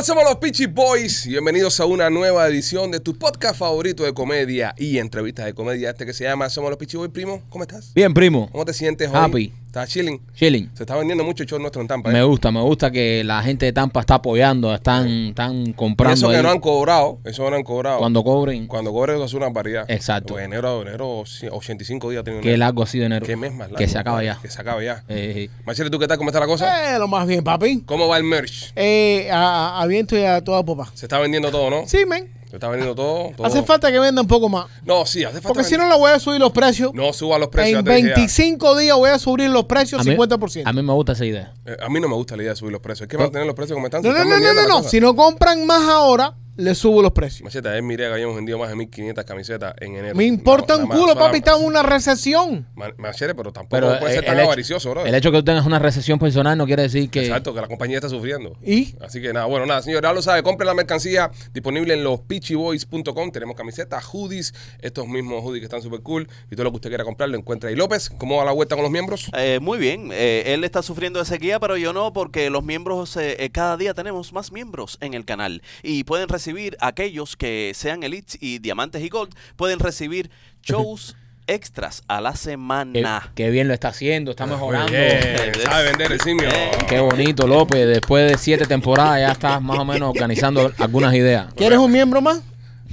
Hola, somos los Peachy Boys bienvenidos a una nueva edición de tu podcast favorito de comedia y entrevistas de comedia, este que se llama Somos los Peachy Boys. Primo, ¿cómo estás? Bien, primo. ¿Cómo te sientes hoy? Happy. ¿Estás chilling? Chilling. Se está vendiendo mucho el show nuestro en Tampa. Me ¿eh? gusta, me gusta que la gente de Tampa está apoyando, están, están Y comprando. eso que ahí. no han cobrado, eso no han cobrado. Cuando cobren, Cuando cobres eso es una variedad. Exacto. Porque enero, enero, sí, 85 días tiene qué largo ha sido enero. Qué mes más largo. Que se acaba ya. Que se acaba ya. Eh, Machete, ¿tú qué tal? ¿Cómo está la cosa? Eh, lo más bien, papi. ¿Cómo va el merch? Eh, a, a- a viento y a toda popa. Se está vendiendo todo, ¿no? Sí, men. Se está vendiendo todo. todo. Hace falta que venda un poco más. No, sí, hace falta. Porque si no, le voy a subir los precios. No suba los precios. en ya te dije ya. 25 días voy a subir los precios a, mí, 50%. a mí me gusta esa idea. Eh, A mí no me gusta la idea de subir los precios. Hay que mantener los precios como están. se no, no, están no, no, no, no. Si no compran más ahora, le subo los precios. Machete, en Mirega habíamos vendido más de 1500 camisetas en enero. Me importa un culo, papi. Estamos en una recesión. Ma- Machete, pero tampoco Pero puede ser tan el, avaricioso, bro. el hecho que tú tengas una recesión personal no quiere decir que. Exacto, que la compañía está sufriendo. ¿Y? Así que nada, bueno, nada, señor, ya lo sabe, compre la mercancía disponible en los peachyboys.com. Tenemos camisetas, hoodies, estos mismos hoodies que están súper cool y todo lo que usted quiera comprar lo encuentra ahí. López, ¿cómo va la vuelta con los miembros? Eh, muy bien, eh, él está sufriendo de sequía, pero yo no, porque los miembros, eh, eh, cada día tenemos más miembros en el canal y pueden recibir, aquellos que sean elites y diamantes y gold, pueden recibir shows extras a la semana. que bien lo está haciendo, está mejorando. Muy bien, sabe vender el simio. Qué bonito, López. Después de siete temporadas ya estás más o menos organizando algunas ideas. ¿Quieres un miembro más?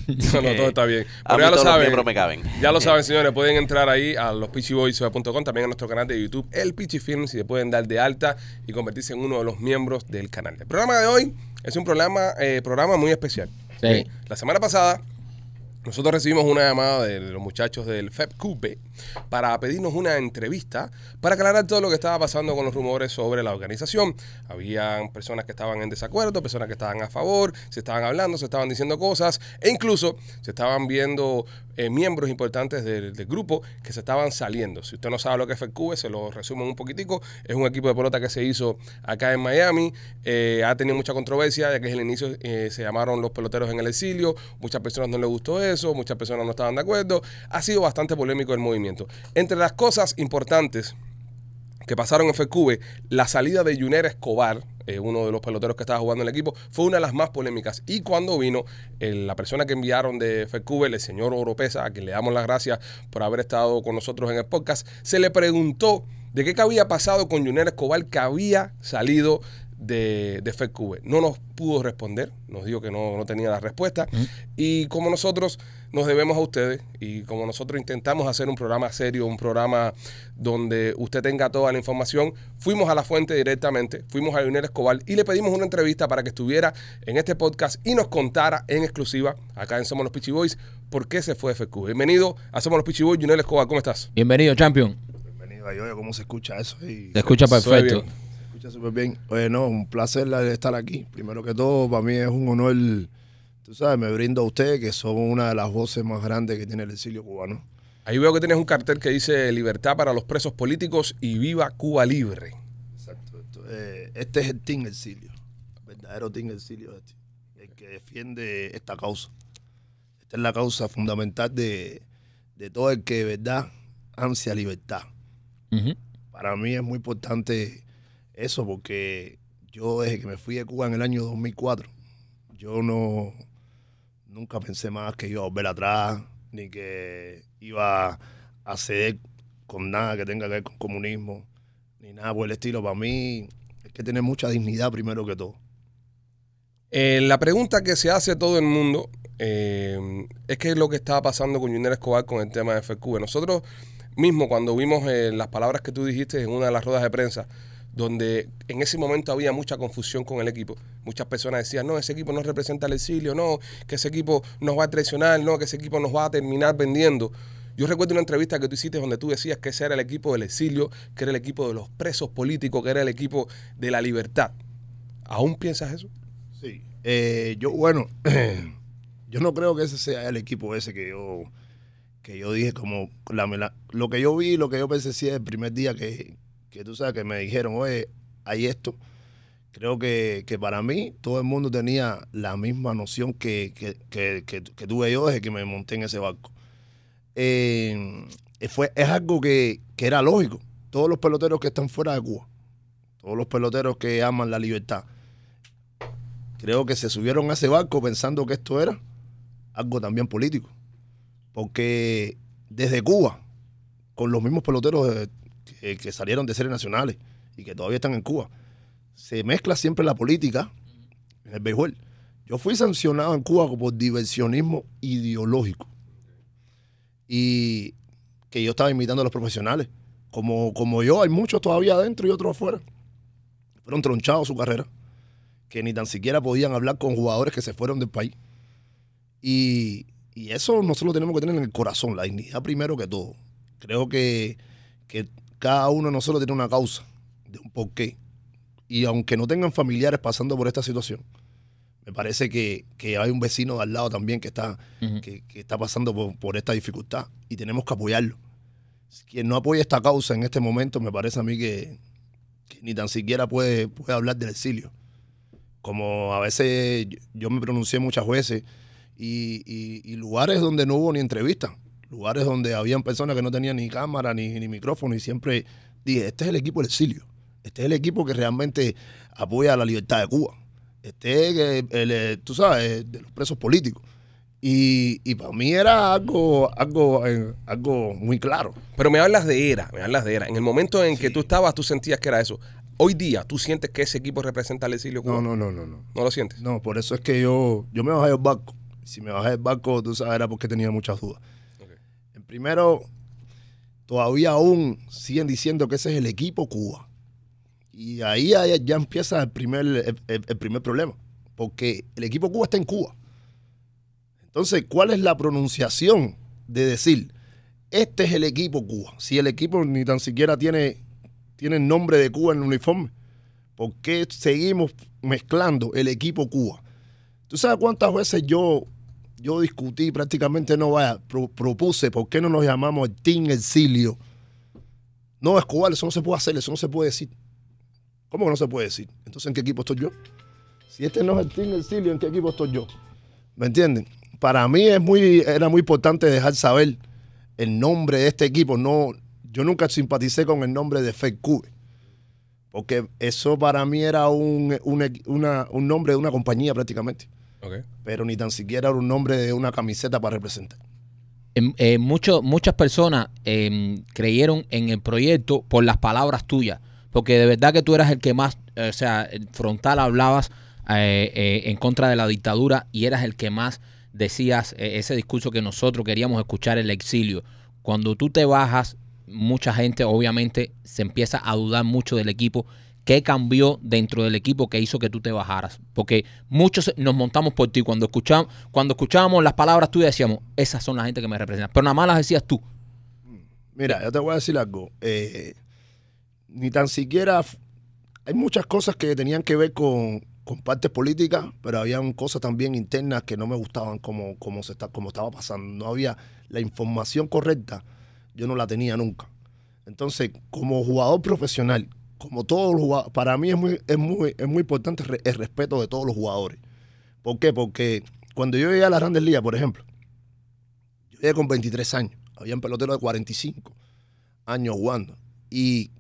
No, no, todo está bien. A Pero mí ya lo saben. miembros me caben. Ya lo saben, señores. Pueden entrar ahí a los peachyboys.com, también a nuestro canal de YouTube, El Peachy Films, y se pueden dar de alta y convertirse en uno de los miembros del canal. El programa de hoy es un programa, eh, programa muy especial. Sí. Eh, La semana pasada nosotros recibimos una llamada de los muchachos del FEPCUPE para pedirnos una entrevista para aclarar todo lo que estaba pasando con los rumores sobre la organización. Habían personas que estaban en desacuerdo, personas que estaban a favor, se estaban hablando, se estaban diciendo cosas e incluso se estaban viendo eh, miembros importantes del, grupo que se estaban saliendo. Si usted no sabe lo que es FEPCUBE, se lo resumo un poquitico. Es un equipo de pelota que se hizo acá en Miami. Eh, ha tenido mucha controversia, ya que desde el inicio eh, se llamaron los peloteros en el exilio. Muchas personas no les gustó eso, muchas personas no estaban de acuerdo. Ha sido bastante polémico el movimiento. Entre las cosas importantes que pasaron en FECUBE, la salida de Juner Escobar, eh, uno de los peloteros que estaba jugando en el equipo, fue una de las más polémicas. Y cuando vino la persona que enviaron de FECUBE, el señor Oropesa, a quien le damos las gracias por haber estado con nosotros en el podcast, se le preguntó de qué había pasado con Juner Escobar que había salido de, de FECUBE. No nos pudo responder, nos dijo que no, no tenía la respuesta. Y como nosotros nos debemos a ustedes y como nosotros intentamos hacer un programa serio, un programa donde usted tenga toda la información, fuimos a la fuente directamente, fuimos a Lionel Escobar y le pedimos una entrevista para que estuviera en este podcast y nos contara en exclusiva, acá en Somos los Pichi Boys, por qué se fue de FQ. Bienvenido a Somos los Pichi Boys, Lionel Escobar, ¿cómo estás? Bienvenido, champion. Bienvenido a Yoyo, ¿cómo se escucha eso? Se escucha Soy perfecto. Escucha súper bien. Oye, no, un placer la- estar aquí. Primero que todo, para mí es un honor, tú sabes, me brindo a ustedes que son una de las voces más grandes que tiene el exilio cubano. Ahí veo que tienes un cartel que dice libertad para los presos políticos y viva Cuba libre. Exacto. Esto es- este es el Team Exilio, el verdadero Team Exilio, este, el que defiende esta causa. Esta es la causa fundamental de, de todo el que de verdad ansia libertad. Para mí es muy importante eso porque yo desde que me fui de Cuba en el año 2004, yo no nunca pensé más que iba a volver atrás, ni que iba a ceder con nada que tenga que ver con comunismo, ni nada por el estilo. Para mí hay que tener mucha dignidad primero que todo. Eh, la pregunta que se hace todo el mundo eh, es qué es lo que estaba pasando con Junior Escobar con el tema de FQ. Nosotros mismo cuando vimos eh, las palabras que tú dijiste en una de las ruedas de prensa, donde en ese momento había mucha confusión con el equipo. Muchas personas decían, no, ese equipo no representa al exilio, no, que ese equipo nos va a traicionar, no, que ese equipo nos va a terminar vendiendo. Yo recuerdo una entrevista que tú hiciste donde tú decías que ese era el equipo del exilio, que era el equipo de los presos políticos, que era el equipo de la libertad. ¿Aún piensas eso? Sí. Eh, yo, bueno, yo no creo que ese sea el equipo ese que yo, que yo dije como la, lo que yo vi, lo que yo pensé sí el primer día que, que tú sabes que me dijeron, oye, hay esto. Creo que, que para mí todo el mundo tenía la misma noción que, que, que, tuve yo desde que me monté en ese barco. Eh, fue, es algo que, que era lógico. Todos los peloteros que están fuera de Cuba, todos los peloteros que aman la libertad, creo que se subieron a ese barco pensando que esto era algo también político. Porque desde Cuba, con los mismos peloteros que, que salieron de series nacionales y que todavía están en Cuba, se mezcla siempre la política en el béisbol. Yo fui sancionado en Cuba por diversionismo ideológico. Y que yo estaba imitando a los profesionales. Como, como yo, hay muchos todavía adentro y otros afuera. Fueron tronchados su carrera. Que ni tan siquiera podían hablar con jugadores que se fueron del país. Y, y eso nosotros tenemos que tener en el corazón, la dignidad primero que todo. Creo que, que cada uno de nosotros tiene una causa, de un porqué. Y aunque no tengan familiares pasando por esta situación, me parece que, que hay un vecino de al lado también que está, que, que está pasando por, por esta dificultad y tenemos que apoyarlo. Quien no apoya esta causa en este momento, me parece a mí que, que ni tan siquiera puede, puede hablar del exilio. Como a veces yo, yo me pronuncié muchas veces y, y- y lugares donde no hubo ni entrevista, lugares donde habían personas que no tenían ni cámara ni, ni micrófono y siempre dije, este es el equipo del exilio, este es el equipo que realmente apoya la libertad de Cuba, este es el, el, eh, tú sabes, de los presos políticos. Y, y para mí era algo, algo, eh, algo muy claro. Pero me hablas de era, me hablas de era. En el momento en que tú estabas, tú sentías que era eso. Hoy día, ¿tú sientes que ese equipo representa al exilio No, cubano? no, no, no, no. ¿No lo sientes? No, por eso es que yo, yo me bajé del barco. Si me bajé del barco, tú sabes, era porque tenía muchas dudas. Primero, todavía aún siguen diciendo que ese es el equipo Cuba. Y ahí, ya empieza el primer, el primer problema. Porque el equipo Cuba está en Cuba. Entonces, ¿cuál es la pronunciación de decir, este es el equipo Cuba? Si el equipo ni tan siquiera tiene, tiene el nombre de Cuba en el uniforme. ¿Por qué seguimos mezclando el equipo Cuba? ¿Tú sabes cuántas veces yo, yo discutí, prácticamente no vaya, pro- propuse, ¿por qué no nos llamamos el Team Exilio? No, Escobar, eso no se puede hacer, eso no se puede decir. ¿Cómo que no se puede decir? Entonces, ¿en qué equipo estoy yo? Si este no es el Team Exilio, ¿en qué equipo estoy yo? ¿Me entienden? Para mí es muy, era muy importante dejar saber el nombre de este equipo. No, yo nunca simpaticé con el nombre de Fed Cube. Porque eso para mí era un, un un nombre de una compañía prácticamente. Pero ni tan siquiera era un nombre de una camiseta para representar. Em, eh, mucho- muchas personas em, creyeron en el proyecto por las palabras tuyas, porque de verdad que tú eras el que más, eh, o sea, frontal hablabas eh, eh, en contra de la dictadura y eras el que más decías eh, ese discurso que nosotros queríamos escuchar en el exilio. Cuando tú te bajas, mucha gente obviamente se empieza a dudar mucho del equipo. ¿Qué cambió dentro del equipo que hizo que tú te bajaras? Porque muchos nos montamos por ti. Cuando escuchamos, cuando escuchábamos las palabras tuyas decíamos, esas son la gente que me representan. Pero nada más las decías tú. Mira, yo te voy a decir algo. eh, ni tan siquiera. Hay muchas cosas que tenían que ver con, partes políticas, pero habían cosas también internas que no me gustaban como, como, como estaba pasando. No había la información correcta, yo no la tenía nunca. Entonces, como jugador profesional, como todos los jugadores, para mí es muy, es muy, es muy importante el respeto de todos los jugadores. ¿Por qué? Porque cuando yo llegué a la Grandes Ligas, por ejemplo, yo llegué con 23 años. Habían peloteros de 45 años jugando. Y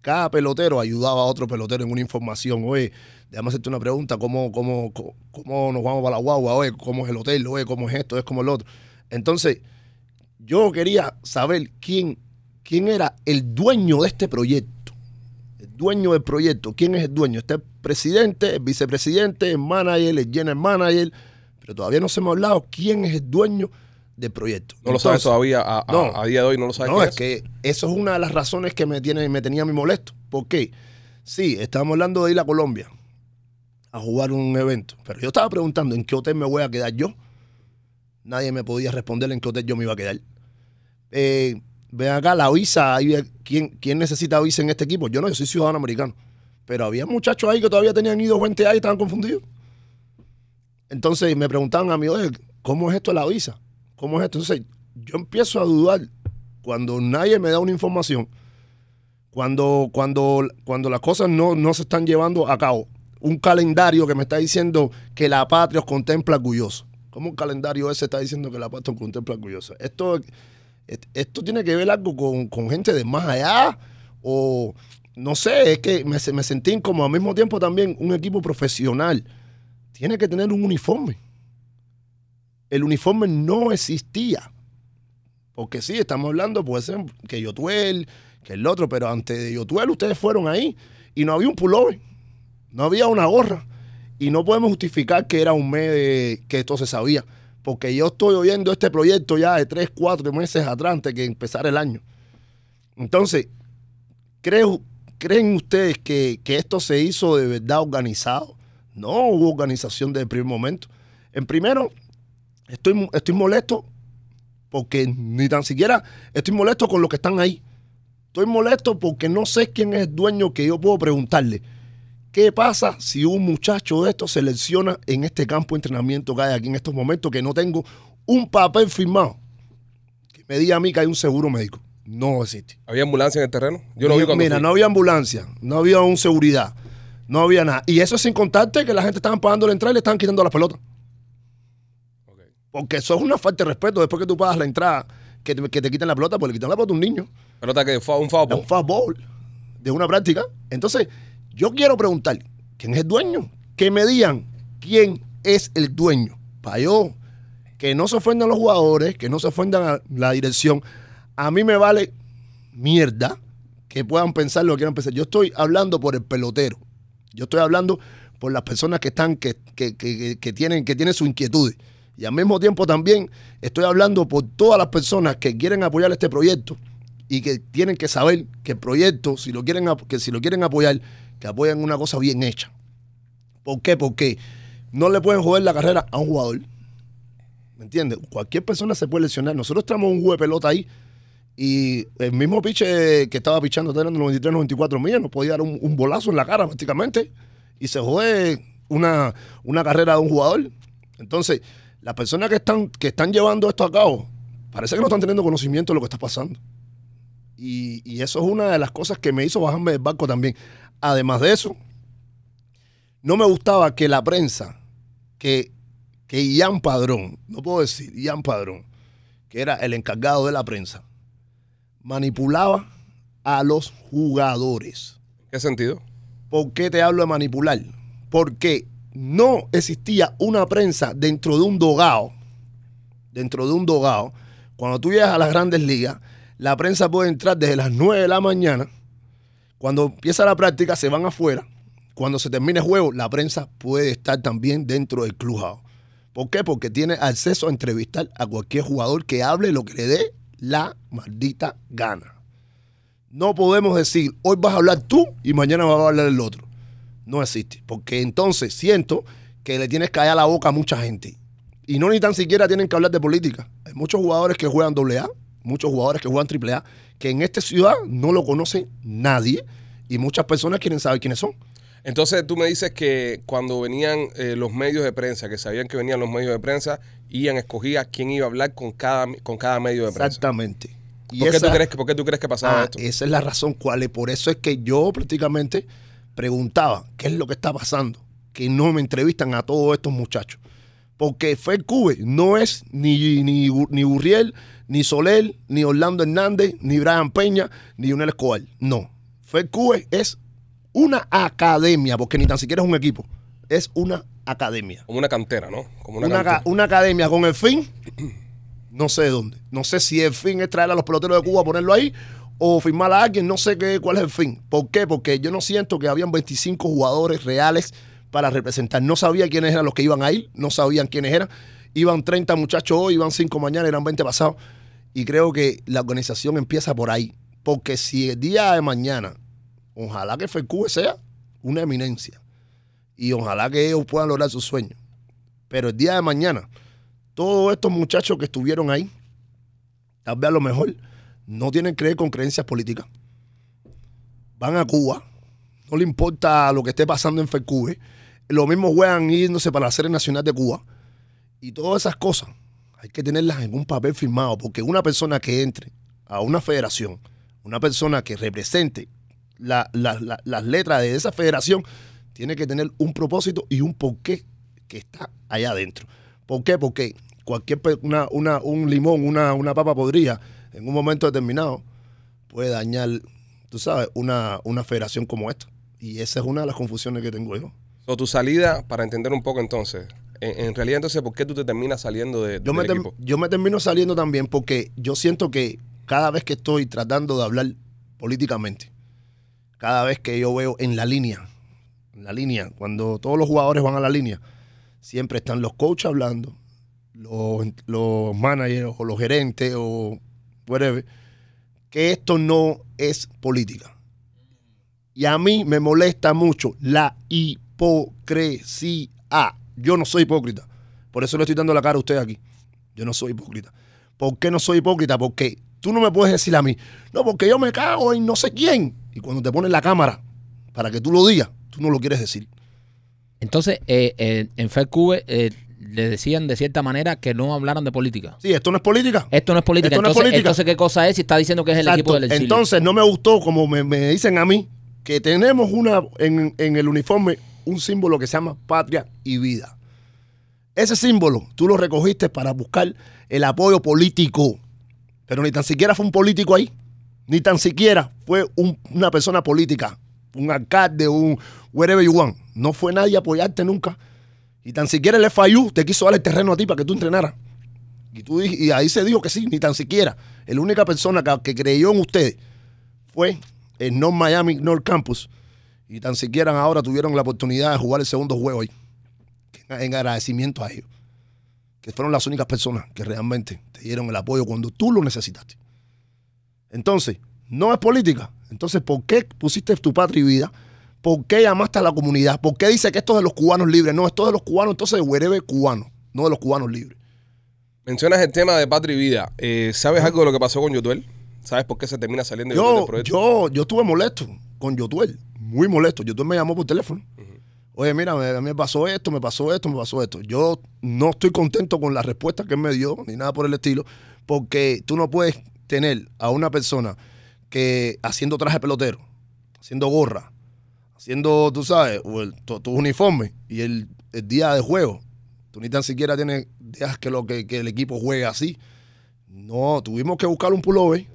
cada pelotero ayudaba a otro pelotero en una información. Oye, déjame hacerte una pregunta. ¿Cómo, cómo, cómo, cómo nos vamos para la guagua? Oye, ¿cómo es el hotel? Oye, ¿cómo es esto? Es como el otro. Entonces, yo quería saber quién, quién era el dueño de este proyecto. El dueño del proyecto. ¿Quién es el dueño? Este presidente, el vicepresidente, el manager, el general manager. Pero todavía no se me ha hablado quién es el dueño del proyecto. No lo sabes todavía. A, a- no. a día de hoy no lo sabes. no, es que eso es una de las razones que me, tiene, me tenía a mí molesto. ¿Por qué? Sí, estábamos hablando de ir a Colombia a jugar un evento, pero yo estaba preguntando en qué hotel me voy a quedar yo. Nadie me podía responder en qué hotel yo me iba a quedar. Eh, ven acá, la visa, ¿quién, ¿quién necesita visa en este equipo? Yo no, yo soy ciudadano americano. Pero había muchachos ahí que todavía tenían ido 20 años y estaban confundidos. Entonces me preguntaban a mí, oye, ¿cómo es esto la visa? ¿Cómo es esto? Entonces yo empiezo a dudar cuando nadie me da una información, cuando, cuando, cuando las cosas no, no se están llevando a cabo. Un calendario que me está diciendo que la patria os contempla orgulloso. ¿Cómo un calendario ese está diciendo que la patria os contempla orgulloso? Esto, et- esto tiene que ver algo con, con gente de más allá o no sé, es que me, me sentí como al mismo tiempo también un equipo profesional tiene que tener un uniforme. El uniforme no existía. Porque sí, estamos hablando, puede ser que Yotuel, que el otro, pero antes de Yotuel ustedes fueron ahí y no había un pullover, no había una gorra. Y no podemos justificar que era un mes que esto se sabía. Porque yo estoy oyendo este proyecto ya de tres, cuatro meses atrás antes que empezara el año. Entonces, ¿creen ustedes que, que esto se hizo de verdad organizado? No hubo organización desde el primer momento. En primero, estoy, estoy molesto porque ni tan siquiera estoy molesto con los que están ahí. Estoy molesto porque no sé quién es el dueño que yo puedo preguntarle. ¿Qué pasa si un muchacho de estos se lesiona en este campo de entrenamiento que hay aquí en estos momentos que no tengo un papel firmado que me diga a mí que hay un seguro médico? No existe. ¿Había ambulancia en el terreno? Yo no vi Mira, fui. no había ambulancia, no había un seguridad, no había nada. Y eso sin contarte que la gente estaban pagando la entrada y le estaban quitando las pelotas. Porque eso es una falta de respeto después que tú pagas la entrada, que te, que te quiten la pelota, porque le quitan la pelota a un niño. Pelota que fue un. Es un fastball de una práctica. Entonces, yo quiero preguntar, ¿quién es el dueño? Que me digan quién es el dueño. Para yo, que no se ofendan los jugadores, que no se ofendan la dirección. A mí me vale mierda que puedan pensar lo que quieran pensar. Yo estoy hablando por el pelotero. Yo estoy hablando por las personas que están, que, que- que- que tienen, que tienen sus inquietudes. Y al mismo tiempo también estoy hablando por todas las personas que quieren apoyar este proyecto y que tienen que saber que el proyecto, si lo quieren, que si lo quieren apoyar, que apoyan una cosa bien hecha. ¿Por qué? Porque no le pueden joder la carrera a un jugador. ¿Me entiendes? Cualquier persona se puede lesionar. Nosotros estamos un juego de pelota ahí y el mismo piche que estaba pichando, estaba dando 93, 94 millas, nos podía dar un, un bolazo en la cara prácticamente y se jode una, una carrera de un jugador. Entonces, las personas que están, que están llevando esto a cabo, parece que no están teniendo conocimiento de lo que está pasando. Y, y eso es una de las cosas que me hizo bajarme del barco también. Además de eso, no me gustaba que la prensa, que, que Ian Padrón, no puedo decir, Ian Padrón, que era el encargado de la prensa, manipulaba a los jugadores. ¿Qué sentido? ¿Por qué te hablo de manipular? Porque no existía una prensa dentro de un dogao. Dentro de un dogao. Cuando tú llegas a las grandes ligas, la prensa puede entrar desde las 9 de la mañana. Cuando empieza la práctica, se van afuera. Cuando se termine el juego, la prensa puede estar también dentro del clubhouse. ¿Por qué? Porque tiene acceso a entrevistar a cualquier jugador que hable lo que le dé la maldita gana. No podemos decir, hoy vas a hablar tú y mañana va a hablar el otro. No existe. Porque entonces siento que le tienes que callar la boca a mucha gente. Y no ni tan siquiera tienen que hablar de política. Hay muchos jugadores que juegan AA, muchos jugadores que juegan AAA, que en esta ciudad no lo conoce nadie y muchas personas quieren saber quiénes son. Entonces tú me dices que cuando venían eh, los medios de prensa, que sabían que venían los medios de prensa, Ian escogía quién iba a hablar con cada, con cada medio de prensa. Exactamente. Y ¿Por qué, tú esa- crees, que- ¿Por qué tú crees que pasaba Ah, esto? Esa es la razón cuál es. Por eso es que yo prácticamente preguntaba qué es lo que está pasando. Que no me entrevistan a todos estos muchachos. Porque Fer Cube no es ni, ni, ni Burriel, ni Soler, ni Orlando Hernández, ni Brian Peña, ni Unel Escobar. No. Fer Cube es una academia, porque ni tan siquiera es un equipo. Es una academia Como una cantera, ¿no? Como una, una, cantera. ca- una academia con el fin, no sé de dónde. No sé si el fin es traer a los peloteros de Cuba, ponerlo ahí, o firmar a alguien, no sé qué, cuál es el fin. ¿Por qué? Porque yo no siento que habían 25 jugadores reales para representar. No sabía quiénes eran los que iban a ir, no sabían quiénes eran. Iban 30 muchachos hoy, iban 5 mañana, eran 20 pasados. Y creo que la organización empieza por ahí. Porque si el día de mañana, ojalá que FECUBE sea una eminencia. Y ojalá que ellos puedan lograr sus sueños. Pero el día de mañana, todos estos muchachos que estuvieron ahí, tal vez a lo mejor no tienen que ver con creencias políticas. Van a Cuba, no le importa lo que esté pasando en FECUBE. Lo mismo juegan yéndose para la serie nacional de Cuba. Y todas esas cosas hay que tenerlas en un papel firmado, porque una persona que entre a una federación, una persona que represente la- la- la- las letras de esa federación, tiene que tener un propósito y un porqué que está allá adentro. ¿Por qué? Porque cualquier una, una- un limón, una, una papa podrida, en un momento determinado, puede dañar, tú sabes, una, una federación como esta. Y esa es una de las confusiones que tengo yo. O tu salida, para entender un poco entonces, en, en realidad entonces, ¿por qué tú te terminas saliendo de, Yo me, del equipo? yo me termino saliendo también porque yo siento que cada vez que estoy tratando de hablar políticamente, cada vez que yo veo en la línea, en la línea, cuando todos los jugadores van a la línea, siempre están los coaches hablando, los, los managers o los gerentes o whatever, que esto no es política. Y a mí me molesta mucho la hipocresía. Yo no soy hipócrita. Por eso le estoy dando la cara a usted aquí. Yo no soy hipócrita. ¿Por qué no soy hipócrita? Porque tú no me puedes decir a mí, no, porque yo me cago en no sé quién. Y cuando te ponen la cámara para que tú lo digas, tú no lo quieres decir. Entonces, eh, eh, en FedCube eh, le decían de cierta manera que no hablaran de política. Sí, esto no es política. Esto no es política. Esto no es entonces, política. entonces, ¿qué cosa es si está diciendo que es el Exacto. equipo del exilio? Entonces no me gustó, como me, me dicen a mí, que tenemos una en, en el uniforme un símbolo que se llama patria y vida. Ese símbolo tú lo recogiste para buscar el apoyo político, pero ni tan siquiera fue un político ahí, ni tan siquiera fue un- una persona política, un alcalde, un wherever you want. No fue nadie apoyarte nunca. Y tan siquiera el FIU te quiso dar el terreno a ti para que tú entrenaras. Y, tú, y ahí se dijo que sí, ni tan siquiera. La única persona que, que creyó en ustedes fue el North Miami North Campus. Y tan siquiera ahora tuvieron la oportunidad de jugar el segundo juego ahí. En, en agradecimiento a ellos. Que fueron las únicas personas que realmente te dieron el apoyo cuando tú lo necesitaste. Entonces, no es política. Entonces, ¿por qué pusiste tu patria y vida? ¿Por qué llamaste a la comunidad? ¿Por qué dice que esto es de los cubanos libres? No, esto es de los cubanos, entonces de cubano, no de los cubanos libres. Mencionas el tema de Patria y Vida. Eh, ¿Sabes algo de lo que pasó con Yotuel? ¿Sabes por qué se termina saliendo Yotuel del Yo, proyecto? yo, yo estuve molesto con Yotuel, muy molesto. Yotuel me llamó por teléfono. Oye, mira, me, a mí me pasó esto, me pasó esto, me pasó esto. Yo no estoy contento con la respuesta que él me dio, ni nada por el estilo, porque tú no puedes tener a una persona que haciendo traje pelotero, haciendo gorra, haciendo, tú sabes, o el- tu, tu uniforme y el, el día de juego, tú ni tan siquiera tienes días que, lo, que, que el equipo juegue así. No, tuvimos que buscar un pullover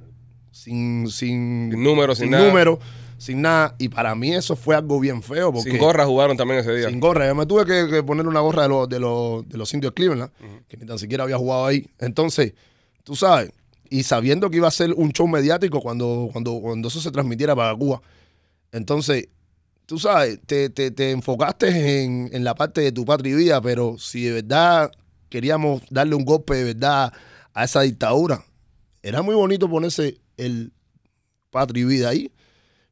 sin, sin, Sin número, sin nada. número, sin nada. Y para mí eso fue algo bien feo. Porque Sin gorra jugaron también ese día. Sin gorra. Yo me tuve que, que poner una gorra de los, de los, de los indios de Cleveland, que ni tan siquiera había jugado ahí. Entonces, tú sabes, y sabiendo que iba a ser un show mediático cuando, cuando, cuando eso se transmitiera para Cuba. Entonces, tú sabes, te, te- te enfocaste en, en la parte de tu patria y vida, pero si de verdad queríamos darle un golpe de verdad a esa dictadura, era muy bonito ponerse el patria y vida ahí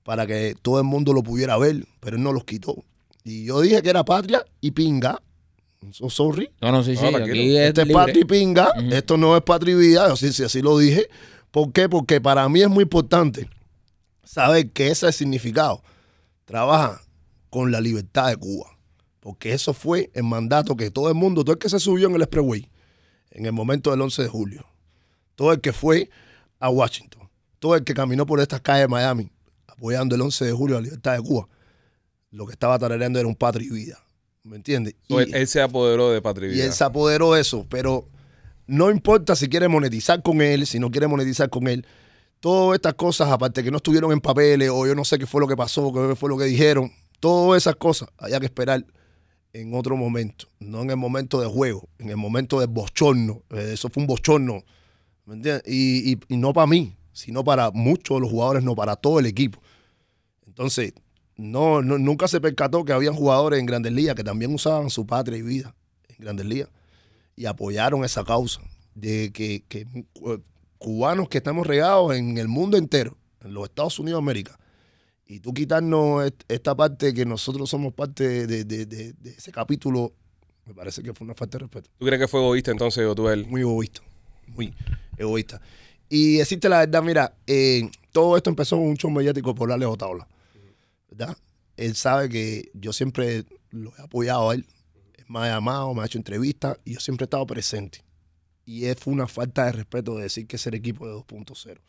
para que todo el mundo lo pudiera ver, pero él no los quitó. Y yo dije que era patria y pinga. So sorry. No, no, sí, sí. Aquí es Este es patria y pinga. Esto no es patria y vida. Así, sí, así lo dije. ¿Por qué? Porque para mí es muy importante saber que ese significado trabaja con la libertad de Cuba. Porque eso fue el mandato que todo el mundo, todo el que se subió en el Expressway en el momento del 11 de julio, todo el que fue a Washington, todo el que caminó por estas calles de Miami apoyando el 11 de julio la libertad de Cuba, lo que estaba tarareando era un patria y vida. ¿Me entiendes? So, él, él se apoderó de Patria y y Vida. él se apoderó de eso, pero no importa si quiere monetizar con él, si no quiere monetizar con él. Todas estas cosas, aparte que no estuvieron en papeles o yo no sé qué fue lo que pasó, qué fue lo que dijeron, todas esas cosas había que esperar en otro momento, no en el momento de juego, en el momento de bochorno. Eh, Eso fue un bochorno, ¿me entiendes? Y, y- y no para mí, sino para muchos de los jugadores, no para todo el equipo. Entonces, no, no- nunca se percató que habían jugadores en Grandes Ligas que también usaban su patria y vida en Grandes Ligas y apoyaron esa causa de que, que, eh, cubanos que estamos regados en el mundo entero, en los Estados Unidos de América, y tú quitarnos est- esta parte que nosotros somos parte de, de- de- de ese capítulo, me parece que fue una falta de respeto. ¿Tú crees que fue egoísta entonces Yotuel? Muy egoísta, muy egoísta. Y decirte la verdad, mira, eh, todo esto empezó con un show mediático por Alejo Tabla, ¿verdad? Él sabe que yo siempre lo he apoyado a él. Me ha llamado, me ha hecho entrevistas y yo siempre he estado presente. Y es una falta de respeto de decir que es el equipo de 2.0.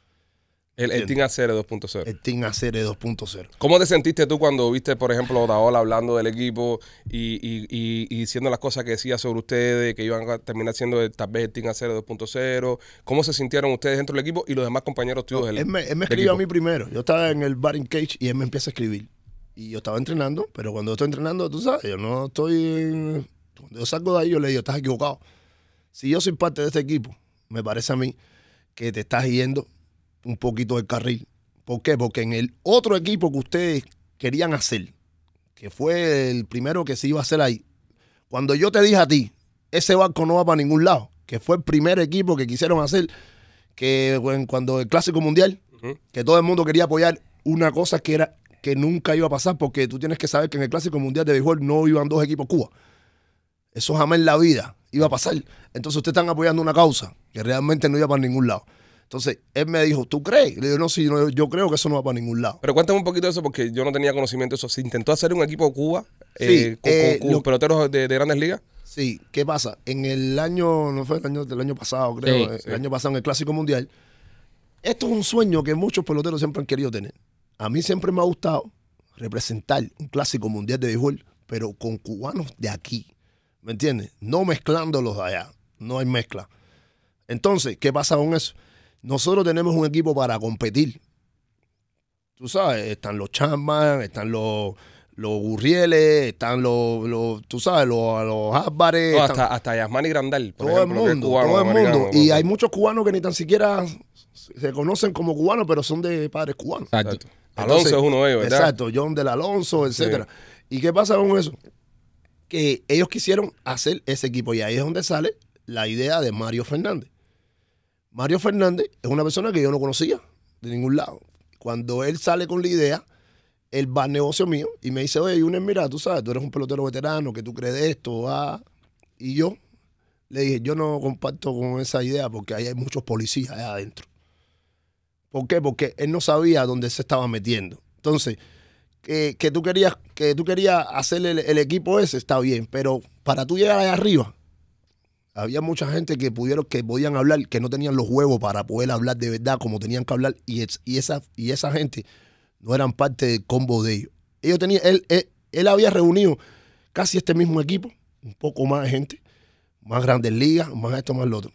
El, el Team ACR 2.0. El Team ACR 2.0. ¿Cómo te sentiste tú cuando viste, por ejemplo, Otaola hablando del equipo y, y, y- y diciendo las cosas que decía sobre ustedes, que iban a terminar siendo el, tal vez el Team ACR 2.0? ¿Cómo se sintieron ustedes dentro del equipo y los demás compañeros tuyos del Él me, él me escribió a mí primero. Yo estaba en el batting cage y él me empieza a escribir. Y yo estaba entrenando, pero cuando yo estoy entrenando, tú sabes, yo no estoy. Cuando yo salgo de ahí, yo le digo, estás equivocado. Si yo soy parte de este equipo, me parece a mí que te estás yendo un poquito del carril. ¿Por qué? Porque en el otro equipo que ustedes querían hacer, que fue el primero que se iba a hacer ahí, cuando yo te dije a ti, ese barco no va para ningún lado, que fue el primer equipo que quisieron hacer, que bueno, cuando el Clásico Mundial, que todo el mundo quería apoyar una cosa que era que nunca iba a pasar, porque tú tienes que saber que en el Clásico Mundial de Béisbol no iban dos equipos Cuba. Eso jamás en la vida iba a pasar. Entonces ustedes están apoyando una causa que realmente no iba para ningún lado. Entonces él me dijo, ¿tú crees? Le digo, no, sí, no, yo creo que eso no va para ningún lado. Pero cuéntame un poquito de eso porque yo no tenía conocimiento de eso. ¿Se intentó hacer un equipo de Cuba Sí, eh, con, eh, con- con lo- peloteros de, de grandes ligas? Sí, ¿qué pasa? En el año, no fue el año del año pasado, creo, Sí, el sí. año pasado en el Clásico Mundial, esto es un sueño que muchos peloteros siempre han querido tener. A mí siempre me ha gustado representar un Clásico Mundial de béisbol, pero con cubanos de aquí, ¿me entiendes? No mezclándolos de allá, no hay mezcla. Entonces, ¿qué pasa con eso? Nosotros tenemos un equipo para competir. Tú sabes, están los Chapman, están los, los Gurrieles, están los, los tú sabes, los, los Álvarez, No, hasta, hasta Yasmani Grandal, por todo ejemplo, el mundo, cubano, todo el mundo. Y ¿no? hay muchos cubanos que ni tan siquiera se conocen como cubanos, pero son de padres cubanos. Exacto. Alonso Entonces, es uno de ellos, ¿verdad? Exacto, John del Alonso, etcétera. ¿Y qué pasa con eso? Que ellos quisieron hacer ese equipo y ahí es donde sale la idea de Mario Fernández. Mario Fernández es una persona que yo no conocía de ningún lado. Cuando él sale con la idea, él va al negocio mío y me dice, oye, Yunes, mira, tú sabes, tú eres un pelotero veterano, que tú crees de esto, ah. Y yo le dije, yo no comparto con esa idea porque ahí hay muchos policías allá adentro. ¿Por qué? Porque él no sabía dónde se estaba metiendo. Entonces, que, tú querías que tú querías hacer el, el equipo ese, está bien, pero para tú llegar allá arriba, había mucha gente que pudieron, que podían hablar, que no tenían los huevos para poder hablar de verdad como tenían que hablar, y, es- y esa, y esa gente no eran parte del combo de ellos. Ellos tenían, él, él, había reunido casi este mismo equipo, un poco más de gente, más grandes ligas, más esto, más lo otro.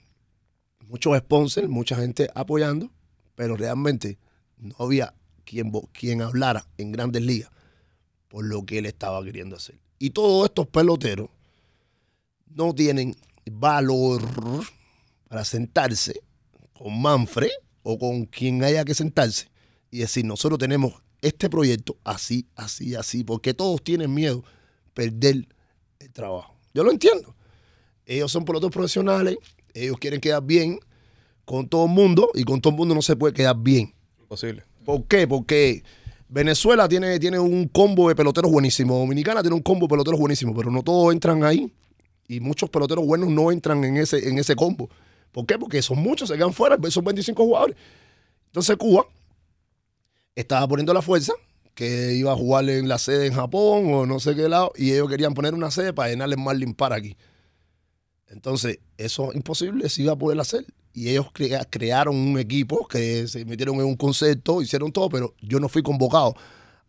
Muchos sponsors, mucha gente apoyando, pero realmente no había quien, quien hablara en grandes ligas por lo que él estaba queriendo hacer. Y todos estos peloteros no tienen valor para sentarse con Manfred o con quien haya que sentarse y decir, nosotros tenemos este proyecto así, así, así, porque todos tienen miedo perder el trabajo. Yo lo entiendo. Ellos son peloteros profesionales, ellos quieren quedar bien con todo el mundo y con todo el mundo no se puede quedar bien. Imposible. ¿Por qué? Porque Venezuela tiene, tiene un combo de peloteros buenísimo. Dominicana tiene un combo de peloteros buenísimo, pero no todos entran ahí. Y muchos peloteros buenos no entran en ese, en ese combo. ¿Por qué? Porque son muchos, se quedan fuera, son 25 jugadores. Entonces Cuba estaba poniendo la fuerza que iba a jugar en la sede en Japón o no sé qué lado, y ellos querían poner una sede para llenarle más limpar aquí. Entonces, eso es imposible, se iba a poder hacer. Y ellos crea- crearon un equipo que se metieron en un concepto, hicieron todo, pero yo no fui convocado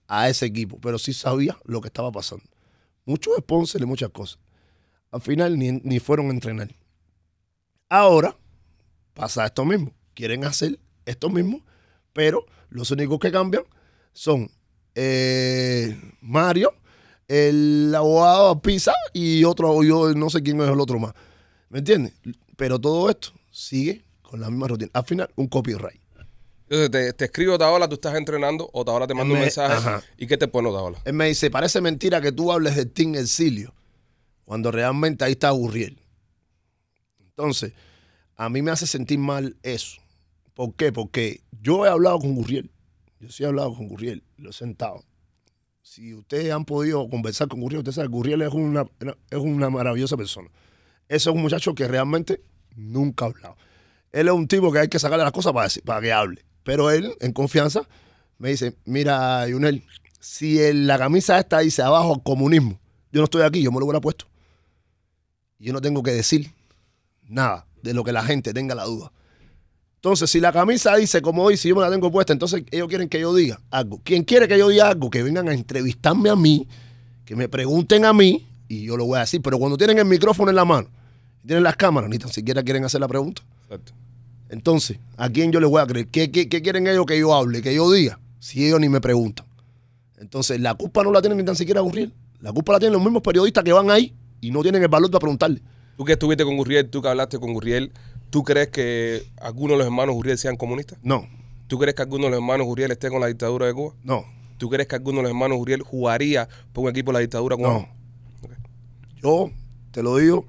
a ese equipo, pero sí sabía lo que estaba pasando. Muchos sponsors y muchas cosas. Al final ni, ni fueron a entrenar. Ahora pasa esto mismo. Quieren hacer esto mismo, pero los únicos que cambian son eh, Mario, el abogado Pisa y otro, yo no sé quién es el otro más. ¿Me entiendes? Pero todo esto sigue con la misma rutina. Al final, un copyright. Entonces te, te escribo Taola, tú estás entrenando, o Taola te manda un Me- mensaje. ajá. ¿Y qué te pone Taola? Él me dice, parece mentira que tú hables de Tim Exilio, cuando realmente ahí está Gurriel. Entonces, a mí me hace sentir mal eso. ¿Por qué? Porque yo he hablado con Gurriel. Yo sí he hablado con Gurriel, lo he sentado. Si ustedes han podido conversar con Gurriel, ustedes saben, Gurriel es una, es una maravillosa persona. Ese es un muchacho que realmente nunca ha hablado. Él es un tipo que hay que sacarle las cosas para, que hable. Pero él, en confianza, me dice, mira, Yunel, si la camisa esta dice abajo comunismo, yo no estoy aquí, yo me lo hubiera puesto. Yo no tengo que decir nada de lo que la gente tenga la duda. Entonces, si la camisa dice como dice, yo me la tengo puesta, entonces ellos quieren que yo diga algo. Quien quiere que yo diga algo, que vengan a entrevistarme a mí, que me pregunten a mí, y yo lo voy a decir. Pero cuando tienen el micrófono en la mano, y tienen las cámaras, ni tan siquiera quieren hacer la pregunta. Exacto. Entonces, ¿a quién yo le voy a creer? ¿Qué, qué, qué quieren ellos que yo hable, que yo diga? Si ellos ni me preguntan. Entonces, la culpa no la tienen ni tan siquiera Gurriel. La culpa la tienen los mismos periodistas que van ahí y no tienen el valor para preguntarle. Tú que estuviste con Gurriel, tú que hablaste con Gurriel, ¿tú crees que algunos de los hermanos Gurriel sean comunistas? No, ¿Tú crees que alguno de los hermanos Gurriel esté con la dictadura de Cuba? no, ¿Tú crees que alguno de los hermanos Gurriel jugaría por un equipo de la dictadura cubana? no. Yo te lo digo,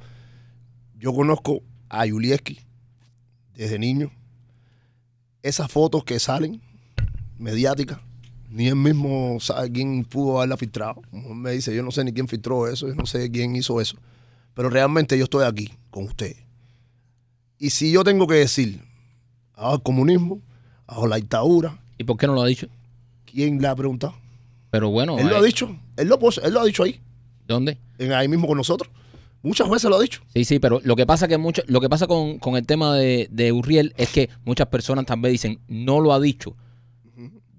yo conozco a Yulieski desde niño. Esas fotos que salen mediáticas, ni él mismo sabe quién pudo haberla filtrado. Como él Me dice, yo no sé ni quién filtró eso, yo no sé quién hizo eso. Pero realmente yo estoy aquí con ustedes. Y si yo tengo que decir, abajo el comunismo, abajo la dictadura, ¿Y por qué no lo ha dicho? ¿quién le ha preguntado? Pero bueno, él lo ha dicho, él lo, pos- él lo ha dicho ahí, ¿dónde? en, ahí mismo con nosotros. Muchas veces lo ha dicho. Sí, sí, pero lo que pasa que mucho, lo que pasa con, con el tema de, de Urriel es que muchas personas también dicen, no lo ha dicho.